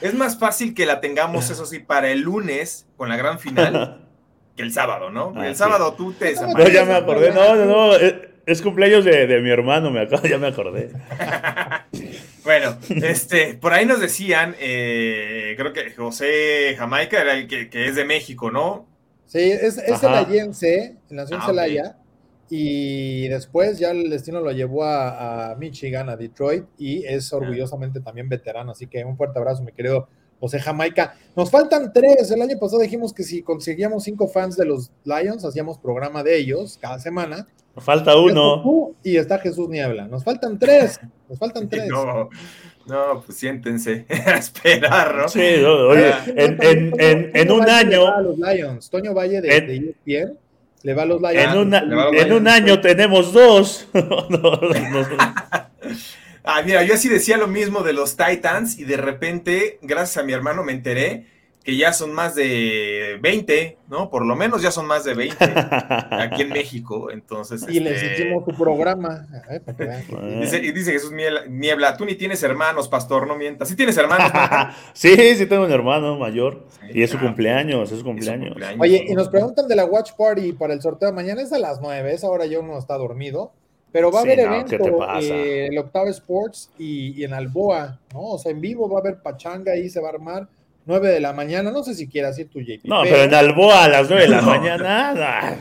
es más fácil que la tengamos, eso sí, para el lunes con la gran final que el sábado, ¿no? el ah, sábado tú te No, ya me acordé, no, no, no. Es cumpleaños de, mi hermano, me acabo, ya me acordé. bueno, este, por ahí nos decían, eh, creo que José Jamaica era el que, es de México, ¿no? Sí, es, es celayense, nació en ah, Celaya, y después ya el destino lo llevó a, Michigan, a Detroit, y es orgullosamente también veterano, así que un fuerte abrazo, mi querido José Jamaica. Nos faltan tres, el año pasado dijimos que si conseguíamos cinco fans de los Lions, hacíamos programa de ellos cada semana. Falta uno. Y está Jesús Niebla. Nos faltan tres. Nos faltan tres. No, no pues siéntense a esperar, ¿no? Sí, oye, en, en, en, un año. Le va a los Lions. Toño Valle de, de ESPN le va a los Lions. En, un año tenemos dos. ah, mira, yo así decía lo mismo de los Titans y de repente, gracias a mi hermano, me enteré que ya son más de 20, ¿no? Por lo menos ya son más de 20 aquí en México, entonces... Y les este, hicimos tu programa. y dice Jesús Niebla, tú ni tienes hermanos, pastor, no mientas. ¿Sí tienes hermanos? sí, sí tengo un hermano mayor. y es su cumpleaños, es su cumpleaños. Oye, y nos preguntan de la Watch Party para el sorteo mañana, es a las 9, esa hora yo no está dormido. Pero va a haber evento eh, el Octavo Sports y, y, en Alboa, ¿no? O sea, en vivo va a haber pachanga ahí, se va a armar. 9 de la mañana, no sé si quieras ir tu JP. No, pero, en Alboa a las 9 de la mañana.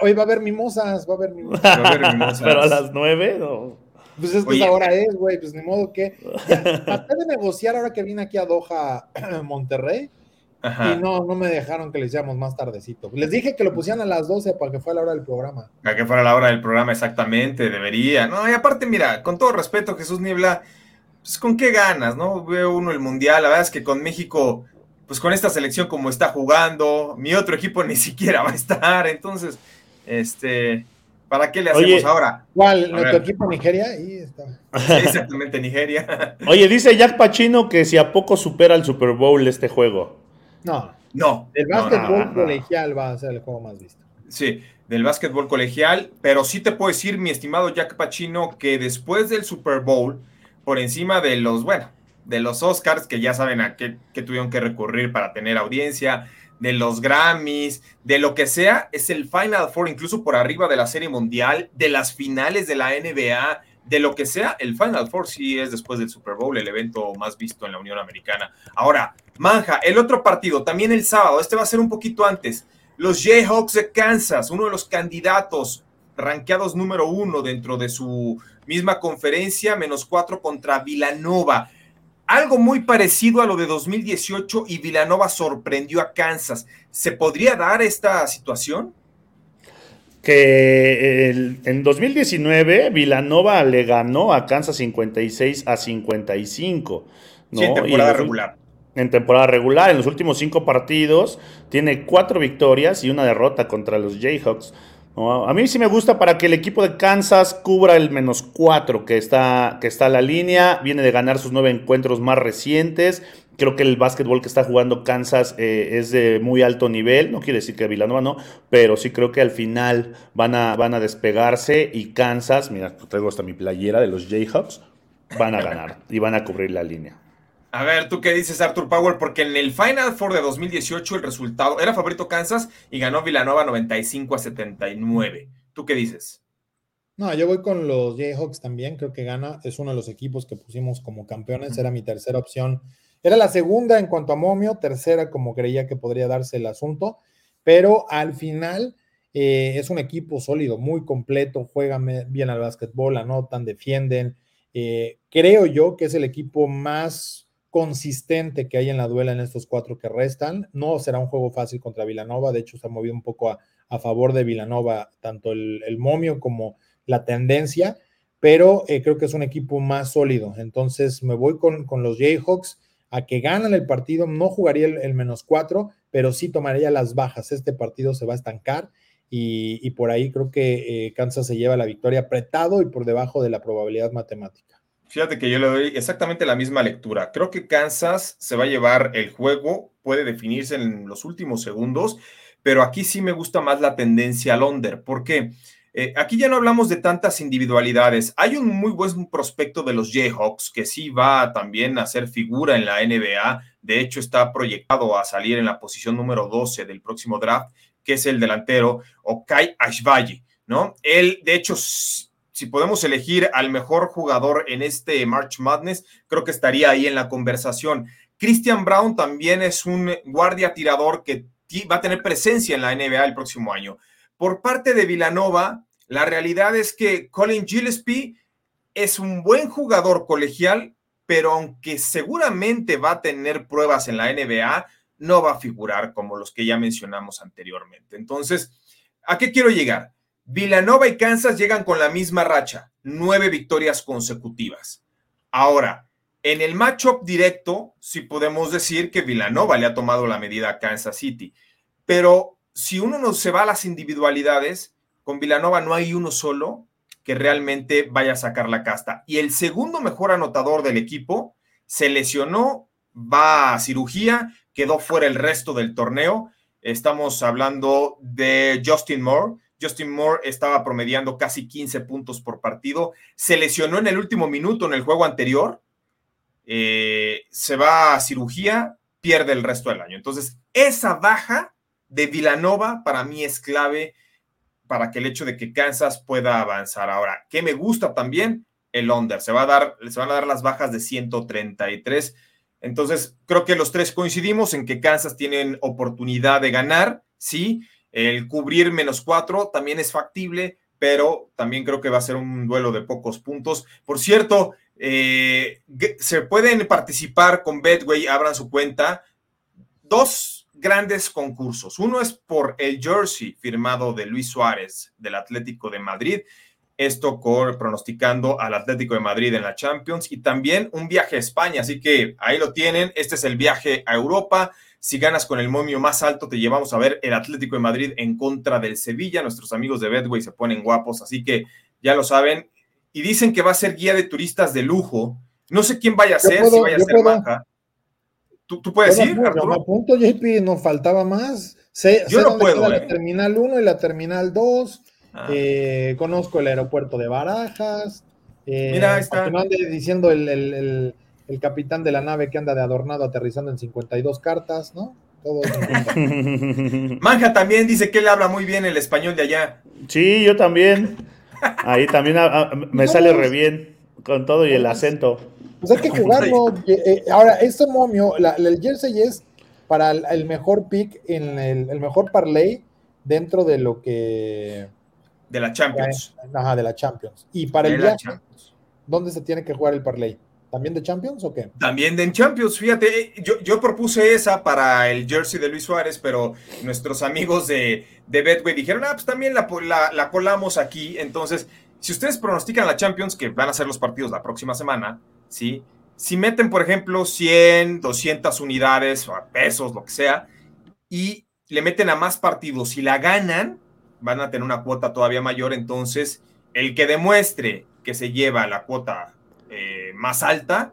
Hoy va a haber mimosas, va a haber mimosas. Va a haber mimosas. pero a las 9 no. Pues es que esa hora es, güey, pues ni modo que. traté de negociar ahora que vine aquí a Doha, Monterrey. Y no, no me dejaron que les hiciéramos más tardecito. Les dije que lo pusieran a las 12 para que fuera la hora del programa. Para que fuera la hora del programa, exactamente, debería. No, y aparte, mira, con todo respeto, Jesús Niebla, pues con qué ganas, ¿no? Veo uno el Mundial, la verdad es que con México, pues con esta selección como está jugando, mi otro equipo ni siquiera va a estar, entonces, este, ¿para qué le hacemos ahora? ¿Cuál? ¿Nuestro equipo Nigeria? Ahí está. exactamente, Nigeria. Oye, dice Jack Pachino que si a poco supera el Super Bowl este juego. No. No. El básquetbol colegial va a ser el juego más visto. Sí, del básquetbol colegial, pero sí te puedo decir, mi estimado Jack Pachino, que después del Super Bowl, por encima de los, bueno, de los Oscars, que ya saben a qué, tuvieron que recurrir para tener audiencia, de los Grammys, de lo que sea, es el Final Four, incluso por arriba de la Serie Mundial, de las finales de la NBA, de lo que sea, el Final Four sí es después del Super Bowl, el evento más visto en la Unión Americana. Ahora, Manja, el otro partido, también el sábado, este va a ser un poquito antes. Los Jayhawks de Kansas, uno de los candidatos rankeados número uno dentro de su misma conferencia, menos cuatro contra Villanova. algo muy parecido a lo de 2018 y Villanova sorprendió a Kansas. ¿Se podría dar esta situación? Que en 2019 Villanova le ganó a Kansas 56 a 55. ¿no? en temporada regular. En temporada regular, en los últimos cinco partidos, tiene cuatro victorias y una derrota contra los Jayhawks. A mí sí me gusta para que el equipo de Kansas cubra el menos cuatro que está, que está la línea. Viene de ganar sus nueve encuentros más recientes. Creo que el básquetbol que está jugando Kansas eh, es de muy alto nivel. No quiere decir que Villanova no, pero sí creo que al final van a, van a despegarse y Kansas, mira, traigo hasta mi playera de los Jayhawks, van a ganar y van a cubrir la línea. A ver, ¿tú qué dices, Arthur Power? Porque en el Final Four de 2018 el resultado era favorito Kansas y ganó Villanova 95 a 79. ¿Tú qué dices? No, yo voy con los Jayhawks también. Creo que gana. Es uno de los equipos que pusimos como campeones. Era mi tercera opción. Era la segunda en cuanto a momio, tercera como creía que podría darse el asunto. Pero al final eh, es un equipo sólido, muy completo. Juegan bien al básquetbol, anotan, defienden. Eh, creo yo que es el equipo más consistente que hay en la duela en estos cuatro que restan. No será un juego fácil contra Vilanova, de hecho se ha movido un poco a, favor de Vilanova, tanto el, momio como la tendencia, pero eh, creo que es un equipo más sólido. Entonces me voy con, con los Jayhawks a que ganan el partido, no jugaría el, menos cuatro, pero sí tomaría las bajas. Este partido se va a estancar y, por ahí creo que eh, Kansas se lleva la victoria apretado y por debajo de la probabilidad matemática. Fíjate que yo le doy exactamente la misma lectura. Creo que Kansas se va a llevar el juego, puede definirse en los últimos segundos, pero aquí sí me gusta más la tendencia al under. ¿Por qué? Eh, aquí ya no hablamos de tantas individualidades. Hay un muy buen prospecto de los Jayhawks que sí va también a ser figura en la NBA. De hecho, está proyectado a salir en la posición número 12 del próximo draft, que es el delantero Okai Ashbaji, ¿no? Él, de hecho, si podemos elegir al mejor jugador en este March Madness, creo que estaría ahí en la conversación. Christian Brown también es un guardia tirador que va a tener presencia en la NBA el próximo año. Por parte de Villanova, la realidad es que Colin Gillespie es un buen jugador colegial, pero aunque seguramente va a tener pruebas en la NBA, no va a figurar como los que ya mencionamos anteriormente. Entonces, ¿a qué quiero llegar? Villanova y Kansas llegan con la misma racha, nueve victorias consecutivas. Ahora, en el matchup directo, sí podemos decir que Villanova le ha tomado la medida a Kansas City, pero si uno no se va a las individualidades, con Villanova no hay uno solo que realmente vaya a sacar la casta. Y el segundo mejor anotador del equipo se lesionó, va a cirugía, quedó fuera el resto del torneo. Estamos hablando de Justin Moore, Justin Moore estaba promediando casi 15 puntos por partido. Se lesionó en el último minuto en el juego anterior. Eh, se va a cirugía, pierde el resto del año. Entonces, esa baja de Villanova para mí es clave para que el hecho de que Kansas pueda avanzar. Ahora, ¿qué me gusta también? El under. Se, va a dar, se van a dar las bajas de 133. Entonces, creo que los tres coincidimos en que Kansas tienen oportunidad de ganar, sí, el cubrir menos cuatro también es factible, pero también creo que va a ser un duelo de pocos puntos. Por cierto, eh, se pueden participar con Betway, abran su cuenta. Dos grandes concursos. Uno es por el jersey firmado de Luis Suárez del Atlético de Madrid. Esto pronosticando al Atlético de Madrid en la Champions y también un viaje a España. Así que ahí lo tienen. Este es el viaje a Europa. Si ganas con el momio más alto, te llevamos a ver el Atlético de Madrid en contra del Sevilla. Nuestros amigos de Bedway se ponen guapos, así que ya lo saben. Y dicen que va a ser guía de turistas de lujo. No sé quién vaya a ser, si vaya a ser Manja. ¿Tú, puedes ir? A punto, JP, nos faltaba más. Sé, yo no puedo. La eh. terminal 1 y la terminal 2. Ah. Eh, conozco el aeropuerto de Barajas. Eh, Mira, está. diciendo el el capitán de la nave que anda de adornado aterrizando en 52 cartas, ¿no? Todo Manja también dice que él habla muy bien el español de allá. Sí, yo también. Ahí también ah, ah, me sale re bien con todo y el acento. Pues hay que jugarlo. Eh, eh, ahora, este momio, el jersey es para el, mejor pick en el, mejor parlay dentro de lo que. De la Champions. Ajá, de la Champions. Y para el viaje, ¿dónde se tiene que jugar el parlay? ¿También de Champions o qué? También de Champions, fíjate, yo, yo propuse esa para el jersey de Luis Suárez, pero nuestros amigos de, de Betway dijeron, ah, pues también la, la, colamos aquí. Entonces, si ustedes pronostican la Champions, que van a ser los partidos la próxima semana, ¿sí? Si meten, por ejemplo, 100, 200 unidades, o pesos, lo que sea, y le meten a más partidos y la ganan, van a tener una cuota todavía mayor. Entonces, el que demuestre que se lleva la cuota eh, más alta,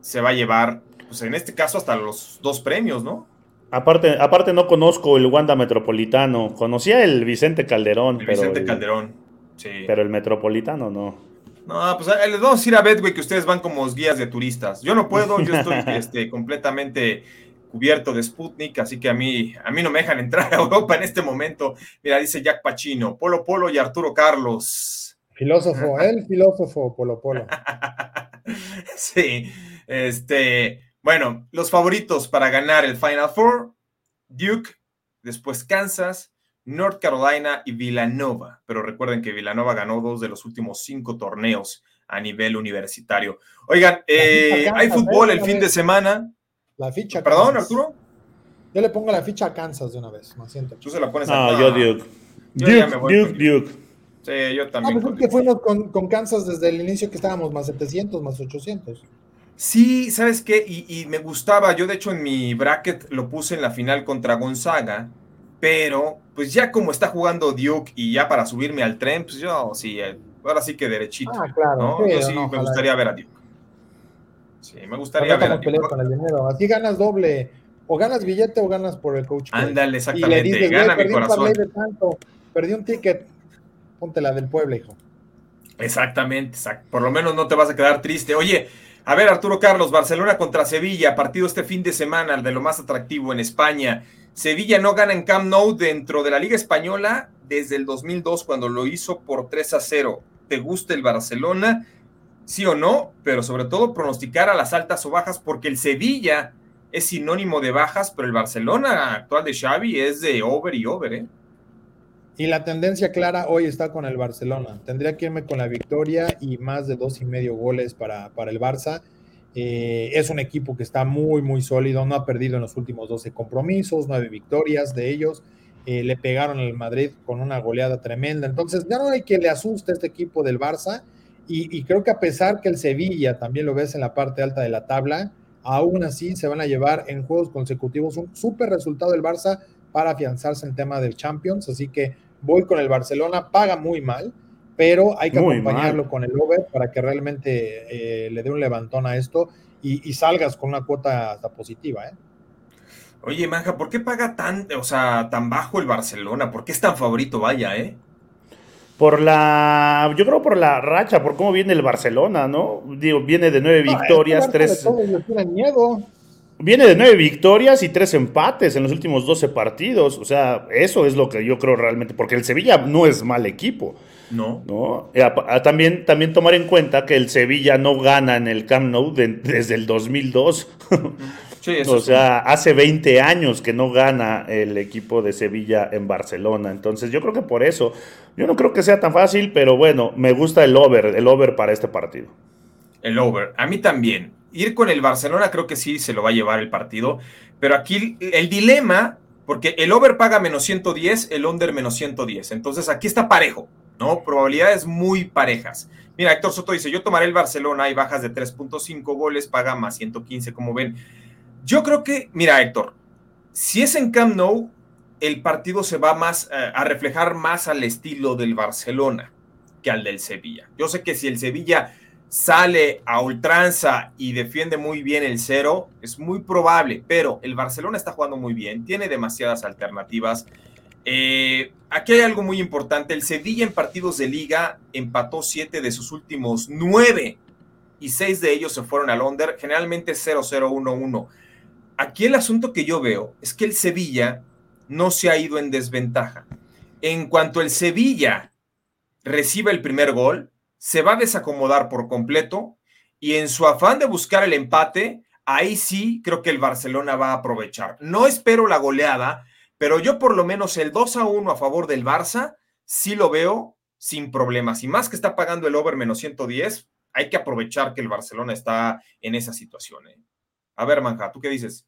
se va a llevar, pues en este caso, hasta los dos premios, ¿no? Aparte, aparte no conozco el Wanda Metropolitano, conocía el Vicente Calderón. El Vicente Calderón, sí. Pero el Metropolitano no. No, pues eh, les vamos a ir a Betway que ustedes van como guías de turistas. Yo no puedo, yo estoy este, completamente cubierto de Sputnik, así que a mí, a mí no me dejan entrar a Europa en este momento. Mira, dice Jack Pacino, Polo Polo y Arturo Carlos. Filósofo, el filósofo Polo Polo. sí, este, bueno, los favoritos para ganar el Final Four, Duke, después Kansas, North Carolina y Villanova. Pero recuerden que Villanova ganó dos de los últimos cinco torneos a nivel universitario. Oigan, eh, hay fútbol el fin de semana. La ficha. Perdón, Arturo. Yo le pongo la ficha a Kansas de una vez, me siento. Tú se la pones a No, yo Duke. Duke, Duke, Duke. Sí, yo también. Ah, pues que fuimos con, Kansas desde el inicio que estábamos más 700, más 800. Sí, ¿sabes qué? Y, me gustaba, yo de hecho en mi bracket lo puse en la final contra Gonzaga, pero pues ya como está jugando Duke y ya para subirme al tren, pues yo sí, eh, ahora sí que derechito. Ah, claro. Yo sí me gustaría ver a Duke. Sí, me gustaría ver a Duke. Con el dinero. Así ganas doble, o ganas billete o ganas por el coach. Ándale, exactamente, gana mi corazón. perdí un ticket, ponte la del pueblo, hijo. Exactamente, por lo menos no te vas a quedar triste. Oye, a ver, Arturo Carlos, Barcelona contra Sevilla, partido este fin de semana, de lo más atractivo en España. Sevilla no gana en Camp Nou dentro de la Liga Española desde el 2002, cuando lo hizo por 3 a 0. ¿Te gusta el Barcelona? Sí o no, pero sobre todo pronosticar a las altas o bajas, porque el Sevilla es sinónimo de bajas, pero el Barcelona actual de Xavi es de over y over, ¿eh? Y la tendencia clara hoy está con el Barcelona. Tendría que irme con la victoria y más de dos y medio goles para, para el Barça. Eh, es un equipo que está muy, muy sólido. No ha perdido en los últimos 12 compromisos, nueve victorias de ellos. Eh, le pegaron al Madrid con una goleada tremenda. Entonces, ya no hay que le asuste este equipo del Barça. Y, y, creo que a pesar que el Sevilla también lo ves en la parte alta de la tabla, aún así se van a llevar en juegos consecutivos un súper resultado del Barça para afianzarse en tema del Champions. Así que voy con el Barcelona, paga muy mal, pero hay que acompañarlo con el over para que realmente eh, le dé un levantón a esto y, salgas con una cuota hasta positiva. ¿eh? Oye, Manja, ¿por qué paga tan, o sea, tan bajo el Barcelona? ¿Por qué es tan favorito, vaya, eh? Por la, yo creo por la racha, por cómo viene el Barcelona, ¿no? Digo, viene de nueve victorias, tres. miedo. Viene de nueve victorias y tres empates en los últimos 12 partidos. O sea, eso es lo que yo creo realmente, porque el Sevilla no es mal equipo. No. ¿no? Eh, también, también tomar en cuenta que el Sevilla no gana en el Camp Nou desde el 2002. Sí, eso o sea, hace 20 años que no gana el equipo de Sevilla en Barcelona. Entonces yo creo que por eso, yo no creo que sea tan fácil, pero bueno, me gusta el over, el over para este partido. El over, a mí también ir con el Barcelona creo que sí se lo va a llevar el partido, pero aquí el dilema, porque el over paga menos 110, el under menos 110, entonces aquí está parejo, ¿no? Probabilidades muy parejas. Mira, Héctor Soto dice, yo tomaré el Barcelona, hay bajas de 3.5 goles, paga más 115, como ven. Yo creo que, mira, Héctor, si es en Camp Nou, el partido se va más eh, a reflejar más al estilo del Barcelona que al del Sevilla. Yo sé que si el Sevilla sale a ultranza y defiende muy bien el cero, es muy probable, pero el Barcelona está jugando muy bien, tiene demasiadas alternativas. Eh, aquí hay algo muy importante, el Sevilla en partidos de liga empató siete de sus últimos nueve y seis de ellos se fueron al under, generalmente 0-0-1-1. Aquí el asunto que yo veo es que el Sevilla no se ha ido en desventaja. En cuanto el Sevilla recibe el primer gol, se va a desacomodar por completo y en su afán de buscar el empate, ahí sí creo que el Barcelona va a aprovechar. No espero la goleada, pero yo por lo menos el 2 a 1 a favor del Barça sí lo veo sin problemas. Y más que está pagando el over menos 110, hay que aprovechar que el Barcelona está en esa situación. ¿eh? A ver, Manja, ¿tú qué dices?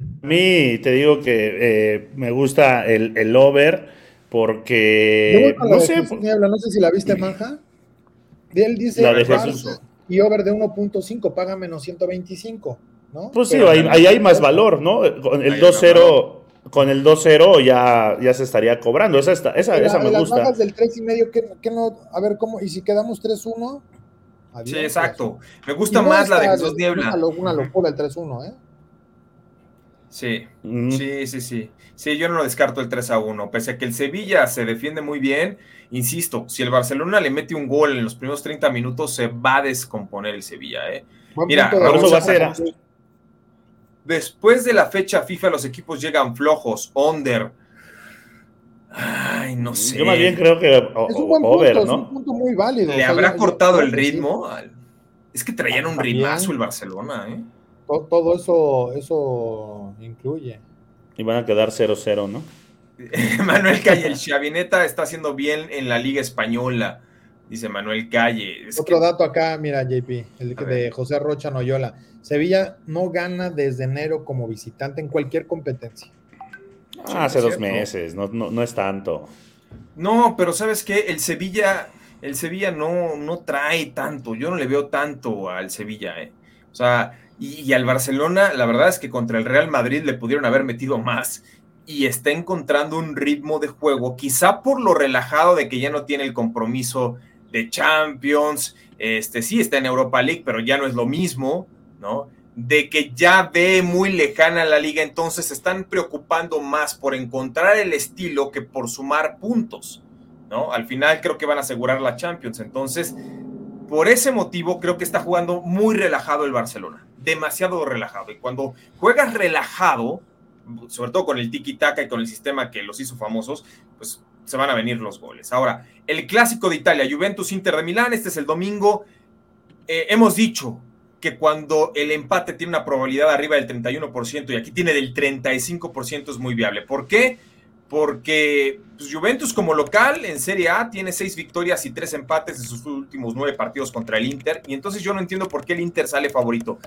A mí te digo que eh, me gusta el, el over porque no sé, no sé si la viste, Manja. Él dice la de Jesús. y over de 1.5 paga menos 125, ¿no? Pues sí, ahí, hay más valor, ¿no? Con el 2-0 con el 2-0 ya, ya se estaría cobrando. Esa, esa, esa me las gusta. bajas del 3 y medio, ¿qué, no? A ver, ¿cómo? ¿Y si quedamos 3-1? Sí, exacto. Me gusta más la de Jesús Niebla. Una, locura el 3-1, ¿eh? Sí, sí, sí, sí. Sí, yo no lo descarto el 3 a 1. Pese a que el Sevilla se defiende muy bien, insisto, si el Barcelona le mete un gol en los primeros 30 minutos, se va a descomponer el Sevilla. ¿eh? Mira, Raúl va a ser. Después de la fecha FIFA, los equipos llegan flojos, under. Ay, no sé. Yo más bien creo que es un buen over, punto, ¿no? Es un punto muy válido. Le habrá cortado el ritmo. Es que traían un ritmazo el Barcelona, ¿eh? Todo, eso, eso incluye. Y van a quedar 0-0, ¿no? Manuel Calle, el Chavineta está haciendo bien en la Liga Española, dice Manuel Calle. Otro dato acá, mira, JP, el de José Rocha Noyola. Sevilla no gana desde enero como visitante en cualquier competencia. Ah, hace dos meses, no, no, es tanto. No, pero ¿sabes qué? El Sevilla, el Sevilla no, no trae tanto. Yo no le veo tanto al Sevilla, ¿eh? O sea, y, al Barcelona, la verdad es que contra el Real Madrid le pudieron haber metido más y está encontrando un ritmo de juego, quizá por lo relajado de que ya no tiene el compromiso de Champions, este sí está en Europa League, pero ya no es lo mismo, ¿no? De que ya ve muy lejana la liga, entonces se están preocupando más por encontrar el estilo que por sumar puntos, ¿no? Al final creo que van a asegurar la Champions, entonces por ese motivo creo que está jugando muy relajado el Barcelona demasiado relajado. Y cuando juegas relajado, sobre todo con el tiki-taka y con el sistema que los hizo famosos, pues se van a venir los goles. Ahora, el clásico de Italia, Juventus-Inter de Milán, este es el domingo. Eh, hemos dicho que cuando el empate tiene una probabilidad arriba del 31% y aquí tiene del 35% es muy viable. ¿Por qué? Porque pues, Juventus como local en Serie A tiene seis victorias y tres empates en sus últimos nueve partidos contra el Inter, y entonces yo no entiendo por qué el Inter sale favorito.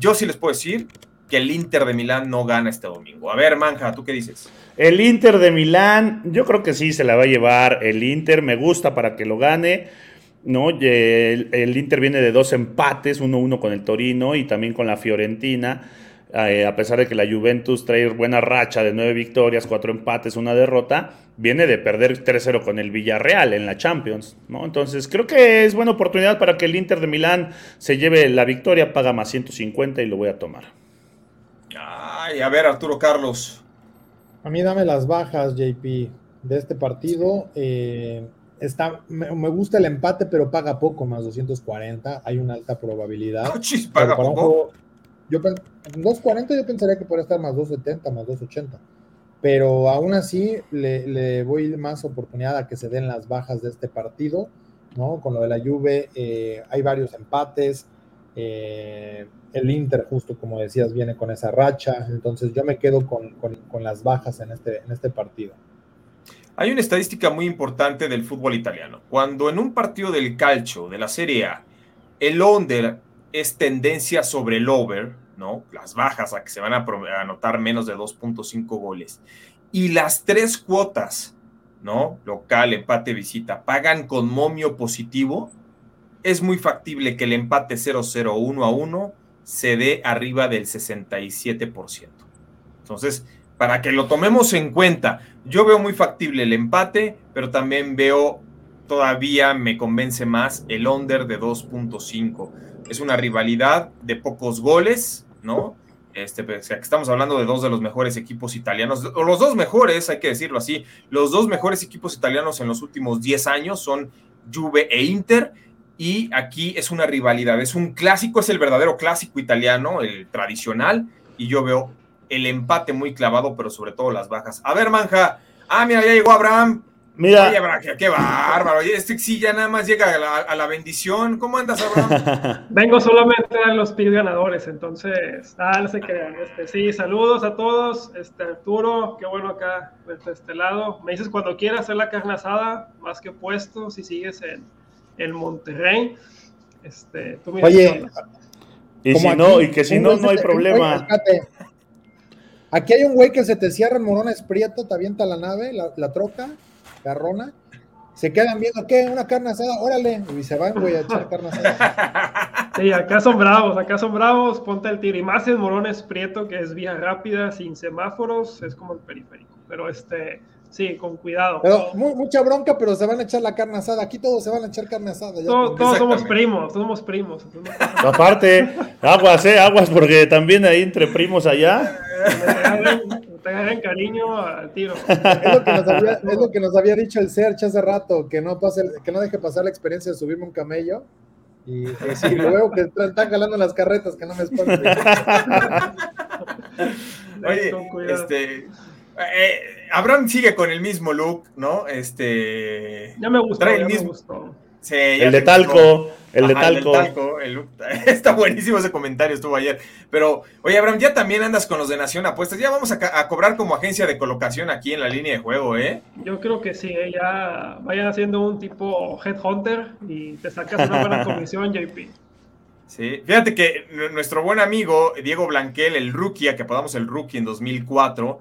Yo sí les puedo decir que el Inter de Milán no gana este domingo. A ver, Manja, ¿tú qué dices? El Inter de Milán, yo creo que sí se la va a llevar el Inter, me gusta para que lo gane. ¿no? El, el Inter viene de dos empates, 1-1 con el Torino y también con la Fiorentina. Eh, a pesar de que la Juventus trae buena racha de nueve victorias, cuatro empates, una derrota, viene de perder 3-0 con el Villarreal en la Champions, ¿no? Entonces creo que es buena oportunidad para que el Inter de Milán se lleve la victoria, paga más 150 y lo voy a tomar. Ay, a ver, Arturo Carlos. A mí dame las bajas, JP, de este partido. Eh, está, me, gusta el empate, pero paga poco, más 240. Hay una alta probabilidad. paga poco. Yo, 2.40 yo pensaría que podría estar más 2.70, más 2.80. Pero aún así le, le, voy más oportunidad a que se den las bajas de este partido, ¿no? Con lo de la Juve eh, hay varios empates. Eh, el Inter, justo como decías, viene con esa racha. Entonces yo me quedo con, con, con, las bajas en este, en este partido. Hay una estadística muy importante del fútbol italiano. Cuando en un partido del calcio, de la Serie A, el under es tendencia sobre el over, ¿no? Las bajas a que se van a anotar menos de 2.5 goles. Y las tres cuotas, ¿no? Local, empate, visita, pagan con momio positivo. Es muy factible que el empate 0-0 1 a 1 se dé arriba del 67%. Entonces, para que lo tomemos en cuenta, yo veo muy factible el empate, pero también veo todavía me convence más el under de 2.5 es una rivalidad de pocos goles, ¿no? Este, pues, estamos hablando de dos de los mejores equipos italianos, o los dos mejores, hay que decirlo así, los dos mejores equipos italianos en los últimos 10 años son Juve e Inter, y aquí es una rivalidad, es un clásico, es el verdadero clásico italiano, el tradicional, y yo veo el empate muy clavado, pero sobre todo las bajas. A ver, Manja, ah, mira, ya llegó Abraham, Mira. Oye, qué bárbaro. Este sí ya nada más llega a la, bendición. ¿Cómo andas, Abraham? Vengo solamente a los pil ganadores, entonces, ah, no se crean. Este, sí, saludos a todos. Este, Arturo, qué bueno acá desde este lado. Me dices cuando quieras hacer la carne asada, más que puesto, si sigues en, el Monterrey. Este, Oye, y si no, y que si no, no hay problema. aquí hay un güey que se te cierra en Morones Prieto, te avienta la nave, la, la troca, garrona, se quedan viendo, ¿qué? Una carne asada, órale, y se van, güey, a echar carne asada. Sí, acá son bravos, acá son bravos, ponte el tiro. Y más en Morones Prieto, que es vía rápida, sin semáforos, es como el periférico. Pero este, sí, con cuidado. Pero mucha bronca, pero se van a echar la carne asada. Aquí todos se van a echar carne asada. todos, somos primos, somos primos. Aparte, aguas, eh, aguas, porque también hay entre primos allá te cariño al tiro. Es lo, que nos había, dicho el Serch hace rato, que no, pase, que no deje pasar la experiencia de subirme un camello. Y que luego que están jalando las carretas, que no me espante. Oye, este, eh, Abraham sigue con el mismo look, ¿no? Este. Ya me gustó, trae el mismo. el de talco. El de talco. está buenísimo ese comentario, estuvo ayer. Pero, oye, Abraham, ya también andas con los de Nación Apuestas. Ya vamos a, cobrar como agencia de colocación aquí en la línea de juego, ¿eh? Yo creo que sí, ¿eh? ya vayan haciendo un tipo headhunter y te sacas una buena comisión, JP. Sí, fíjate que nuestro buen amigo Diego Blanquel, el rookie, a que apodamos el rookie en 2004,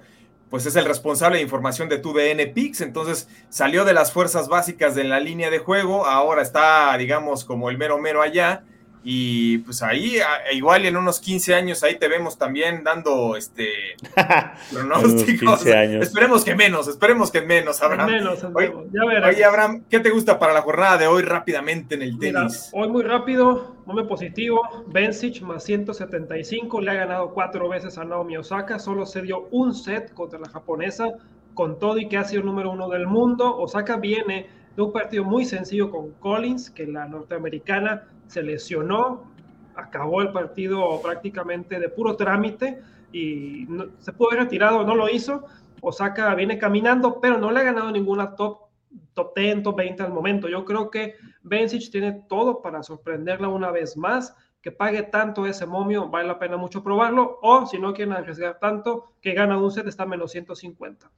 pues es el responsable de información de tu DN Pix, entonces salió de las fuerzas básicas de la línea de juego, ahora está, digamos, como el mero mero allá, y pues ahí, igual en unos 15 años, ahí te vemos también dando este pronósticos. Esperemos que menos, esperemos que menos, Abraham. Menos, oye, Abraham, ¿qué te gusta para la jornada de hoy rápidamente en el tenis? hoy muy rápido, muy positivo. Bencic más 175, le ha ganado cuatro veces a Naomi Osaka, solo se dio un set contra la japonesa, con todo y que ha sido el número uno del mundo. Osaka viene de un partido muy sencillo con Collins, que la norteamericana se lesionó, acabó el partido prácticamente de puro trámite y se pudo haber retirado, no lo hizo. Osaka viene caminando, pero no le ha ganado ninguna top, top 10, top 20 al momento. Yo creo que Bencic tiene todo para sorprenderla una vez más. Que pague tanto ese momio, vale la pena mucho probarlo. O si no quieren arriesgar tanto, que gana un set, está menos 150.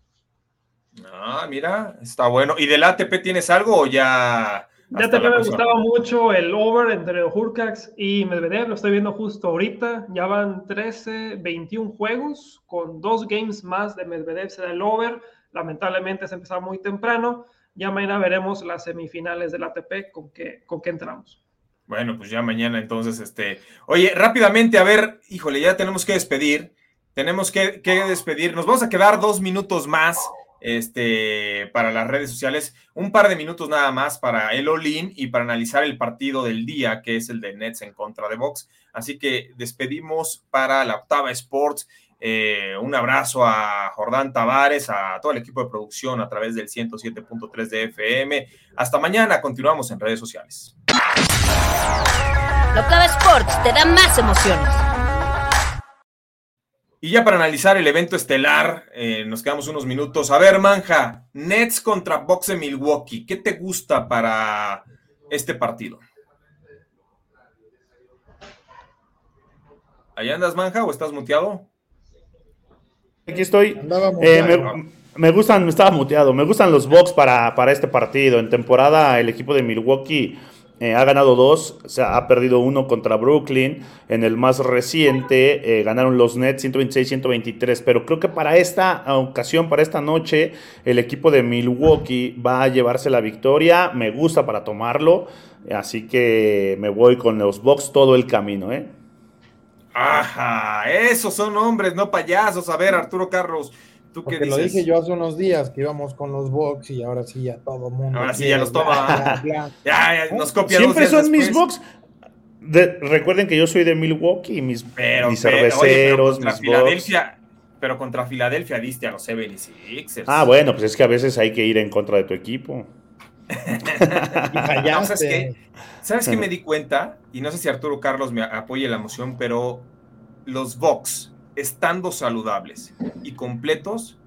Ah, mira, está bueno. ¿Y del ATP tienes algo o ya? Ya también me gustaba mucho el over entre Hurcax y Medvedev, lo estoy viendo justo ahorita. Ya van 13, 21 juegos, con dos games más de Medvedev será el over. Lamentablemente se empezó muy temprano. Ya mañana veremos las semifinales del ATP con qué, con qué entramos. Bueno, pues ya mañana entonces, este. Oye, rápidamente, a ver, híjole, ya tenemos que despedir. Tenemos que, que despedir. Nos vamos a quedar dos minutos más este, para las redes sociales. Un par de minutos nada más para el All-In y para analizar el partido del día, que es el de Nets en contra de Box. Así que despedimos para la octava Sports. Eh, un abrazo a Jordán Tavares, a todo el equipo de producción a través del 107.3 de FM. Hasta mañana, continuamos en redes sociales. La octava Sports te da más emociones. Y ya para analizar el evento estelar, eh, nos quedamos unos minutos. A ver, Manja, Nets contra Boxe Milwaukee. ¿Qué te gusta para este partido? ¿Ahí andas, Manja, o estás muteado? Aquí estoy. Eh, me, gustan, me estaba muteado. Me gustan los Bucks para, para este partido. En temporada, el equipo de Milwaukee eh, ha ganado dos, o sea, ha perdido uno contra Brooklyn. En el más reciente eh, ganaron los Nets 126-123. Pero creo que para esta ocasión, para esta noche, el equipo de Milwaukee va a llevarse la victoria. Me gusta para tomarlo. Así que me voy con los Bucks todo el camino, ¿eh? Ajá, esos son hombres, no payasos. A ver, Arturo Carlos, porque lo dije yo hace unos días que íbamos con los box y ahora sí ya todo mundo. Ahora sí ya los toma. ya, ya, nos copian. Siempre son mis box. recuerden que yo soy de Milwaukee, mis, mis cerveceros, contra Filadelfia, Pero contra Filadelfia diste a los 76ers. Ah, bueno, pues es que a veces hay que ir en contra de tu equipo. y ¿Sabes qué? ¿Sabes qué me di cuenta? Y no sé si Arturo Carlos me apoye la moción, pero los Bucks estando saludables y completos,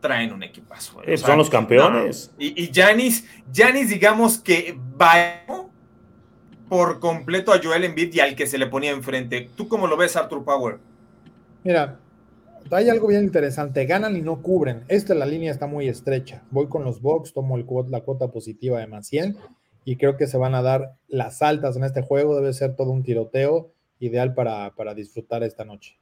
traen un equipazo. son los campeones. Y Janis, Janis, digamos que va por completo a Joel Embiid y al que se le ponía enfrente. ¿Tú cómo lo ves, Arthur Power? Mira, hay algo bien interesante. Ganan y no cubren. Esta la línea está muy estrecha. Voy con los Bucks, tomo el, la cuota positiva de más 100 y creo que se van a dar las altas en este juego. Debe ser todo un tiroteo ideal para, para disfrutar esta noche.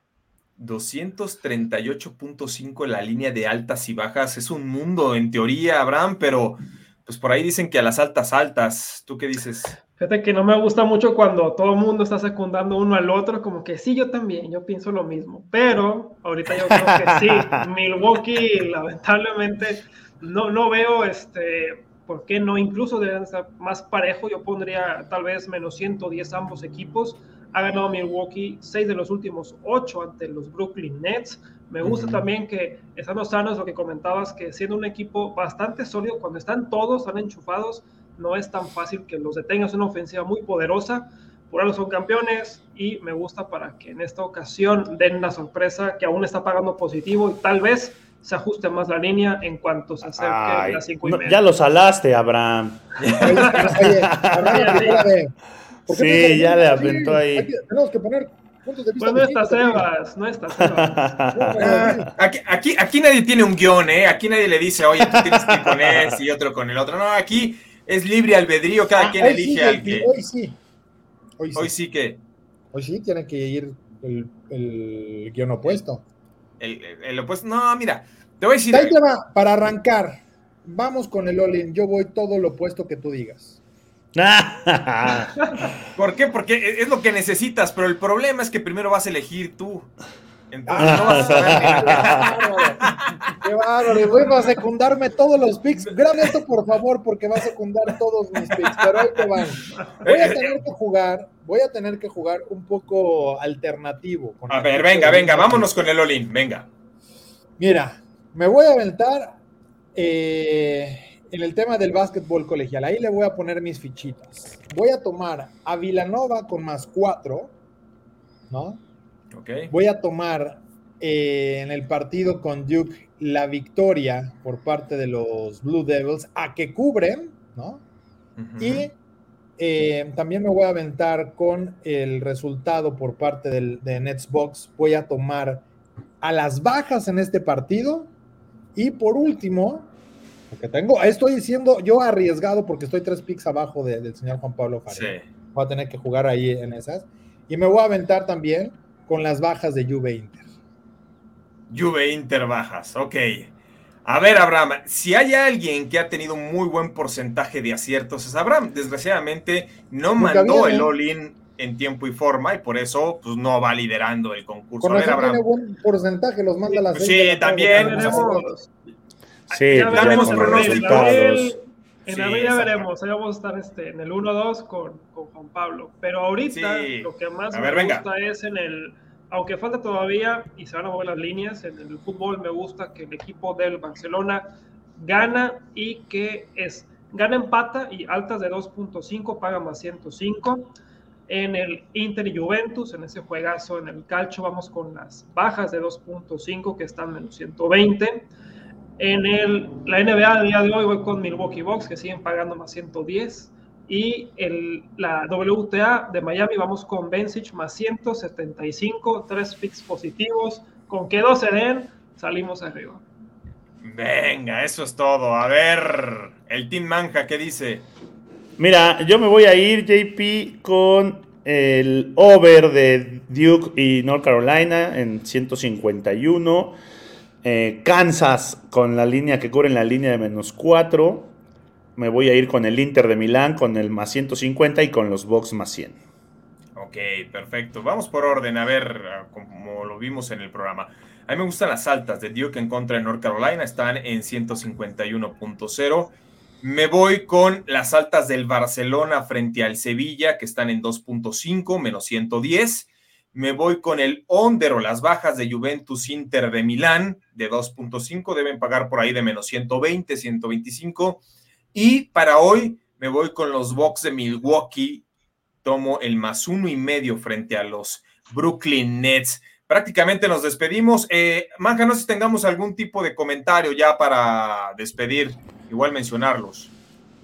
238.5 la línea de altas y bajas. Es un mundo en teoría, Abraham, pero pues por ahí dicen que a las altas altas. ¿Tú qué dices? Fíjate que no me gusta mucho cuando todo el mundo está secundando uno al otro, como que sí, yo también, yo pienso lo mismo. Pero ahorita yo creo que sí, Milwaukee, lamentablemente, no, no veo este, por qué no, incluso deben estar más parejo. Yo pondría tal vez menos 110 ambos equipos ha ganado Milwaukee seis de los últimos ocho ante los Brooklyn Nets. Me gusta también que estando sanos, lo que comentabas, que siendo un equipo bastante sólido, cuando están todos, están enchufados, no es tan fácil que los detengas. una ofensiva muy poderosa. Por algo son campeones y me gusta para que en esta ocasión den la sorpresa que aún está pagando positivo y tal vez se ajuste más la línea en cuanto se acerque a las cinco y media. ya lo salaste, Abraham. Sí, ya le aventó ahí. tenemos que poner puntos de vista. Pues no está Sebas, no está Sebas. aquí, aquí, nadie tiene un guion, ¿eh? Aquí nadie le dice, oye, tú tienes que ir con este y otro con el otro. No, aquí es libre albedrío, cada ah, quien elige al que. Hoy sí. Hoy sí. Hoy sí que. Hoy sí tiene que ir el, el guion opuesto. El, el, opuesto. No, mira, te voy a decir. para arrancar. Vamos con el all Yo voy todo lo opuesto que tú digas. ¿Por qué? Porque es lo que necesitas, pero el problema es que primero vas a elegir tú. Entonces no vas a Qué bárbaro, voy a secundarme todos los picks. Graba esto, por favor, porque va a secundar todos mis picks, pero ahí te van. Voy a tener que jugar, voy a tener que jugar un poco alternativo. a ver, venga, venga, vámonos con el Olin, venga. Mira, me voy a aventar eh, en el tema del básquetbol colegial, ahí le voy a poner mis fichitas. Voy a tomar a Vilanova con más cuatro, ¿no? Ok. Voy a tomar eh, en el partido con Duke la victoria por parte de los Blue Devils a que cubren, ¿no? Y eh, también me voy a aventar con el resultado por parte del, de Netsbox. Voy a tomar a las bajas en este partido. Y por último, porque tengo, estoy diciendo yo arriesgado porque estoy tres picks abajo del señor Juan Pablo Faria. Voy a tener que jugar ahí en esas. Y me voy a aventar también con las bajas de Juve Inter. Juve Inter bajas, ok. A ver, Abraham, si hay alguien que ha tenido un muy buen porcentaje de aciertos es Abraham. Desgraciadamente no mandó el all-in en tiempo y forma y por eso pues, no va liderando el concurso. Con a ver, Abraham. tiene buen porcentaje, los manda a las Sí, también. Sí, ya veremos en abril, en abril ya veremos, ahí vamos a estar este, en el 1-2 con, con, Juan Pablo. Pero ahorita lo que más me gusta es en el, aunque falta todavía y se van a mover las líneas, en el fútbol me gusta que el equipo del Barcelona gana y que es, gana empata y altas de 2.5, paga más 105. En el Inter y Juventus, en ese juegazo en el calcio, vamos con las bajas de 2.5 que están menos 120 en el, la NBA el día de hoy voy con Milwaukee Bucks, que siguen pagando más 110. Y el, la WTA de Miami vamos con Bencic más 175, tres picks positivos. Con que dos se den, salimos arriba. Venga, eso es todo. A ver, el Team Manja, ¿qué dice? Mira, yo me voy a ir, JP, con el over de Duke y North Carolina en 151. Eh, Kansas con la línea que cubre en la línea de menos 4. Me voy a ir con el Inter de Milán con el más 150 y con los Bucks más 100. Ok, perfecto. Vamos por orden, a ver, como lo vimos en el programa. A mí me gustan las altas de Duke en contra de North Carolina, están en 151.0. Me voy con las altas del Barcelona frente al Sevilla, que están en 2.5, menos 110 me voy con el under o las bajas de Juventus Inter de Milán de 2.5, deben pagar por ahí de menos 120, 125. Y para hoy me voy con los Bucks de Milwaukee, tomo el más uno y medio frente a los Brooklyn Nets. Prácticamente nos despedimos. Eh, Manja, no sé si tengamos algún tipo de comentario ya para despedir, igual mencionarlos.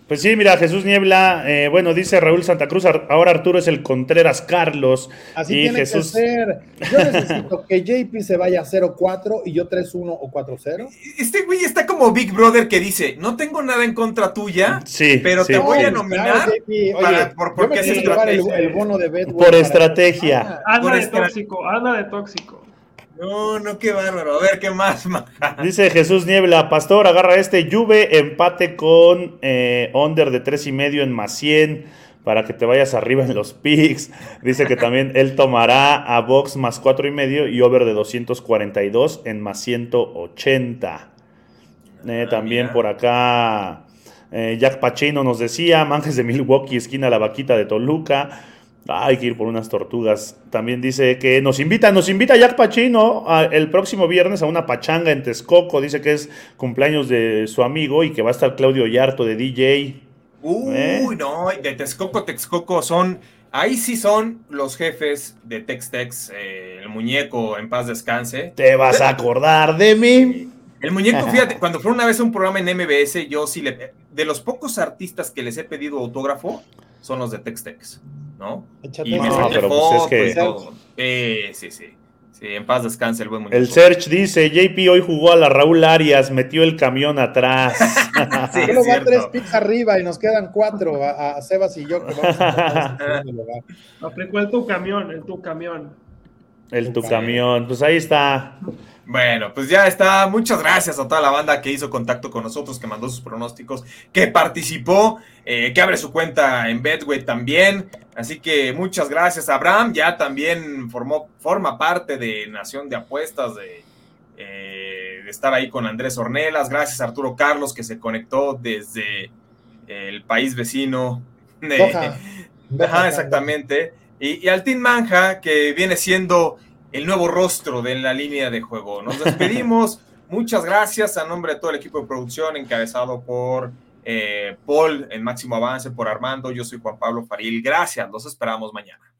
Pues sí, mira, Jesús Niebla, eh, bueno, dice Raúl Santa Cruz, ahora Arturo es el Contreras Carlos. Así tiene que ser. Yo necesito que JP se vaya a 0-4 y yo 3-1 o 4-0. Este güey está como Big Brother que dice, no tengo nada en contra tuya, sí, pero te voy a nominar para, por, porque es estrategia. El, bono de por estrategia. Anda de tóxico, anda de tóxico. No, no, qué bárbaro. A ver, ¿qué más? Dice Jesús Niebla, Pastor, agarra este Juve, empate con eh, under de tres y medio en más 100 para que te vayas arriba en los picks. Dice que también él tomará a Box más cuatro y medio y over de 242 en más 180. Eh, también por acá eh, Jack Pachino nos decía, Manjes de Milwaukee, esquina la vaquita de Toluca. Hay que ir por unas tortugas. También dice que nos invita, nos invita Jack Pachino el próximo viernes a una pachanga en Texcoco. Dice que es cumpleaños de su amigo y que va a estar Claudio Yarto de DJ. Uy, ¿Eh? no, de Texcoco, Texcoco son, ahí sí son los jefes de Tex-Tex, eh, el muñeco en paz descanse. Te vas a acordar de mí. El muñeco, fíjate, cuando fue una vez a un programa en MBS, yo sí le, de los pocos artistas que les he pedido autógrafo, son los de Tex-Tex. ¿No? y me no, pero pues es que... Sí, sí, sí. Sí, en paz descanse el buen muñeco. El Search dice, JP hoy jugó a la Raúl Arias, metió el camión atrás. sí, Solo va tres picks arriba y nos quedan cuatro a, Sebas y yo que vamos a Aplicó el tu camión, el tu camión. El tu camión, pues ahí está. Bueno, pues ya está. Muchas gracias a toda la banda que hizo contacto con nosotros, que mandó sus pronósticos, que participó, eh, que abre su cuenta en Betway también. Así que muchas gracias. Abraham ya también formó, forma parte de Nación de Apuestas, de, eh, de estar ahí con Andrés Ornelas. Gracias a Arturo Carlos, que se conectó desde el país vecino. De, exactamente. Y, y al Team Manja, que viene siendo el nuevo rostro de la línea de juego. Nos despedimos. Muchas gracias a nombre de todo el equipo de producción encabezado por eh, Paul en máximo avance, por Armando. Yo soy Juan Pablo Faril. Gracias. Los esperamos mañana.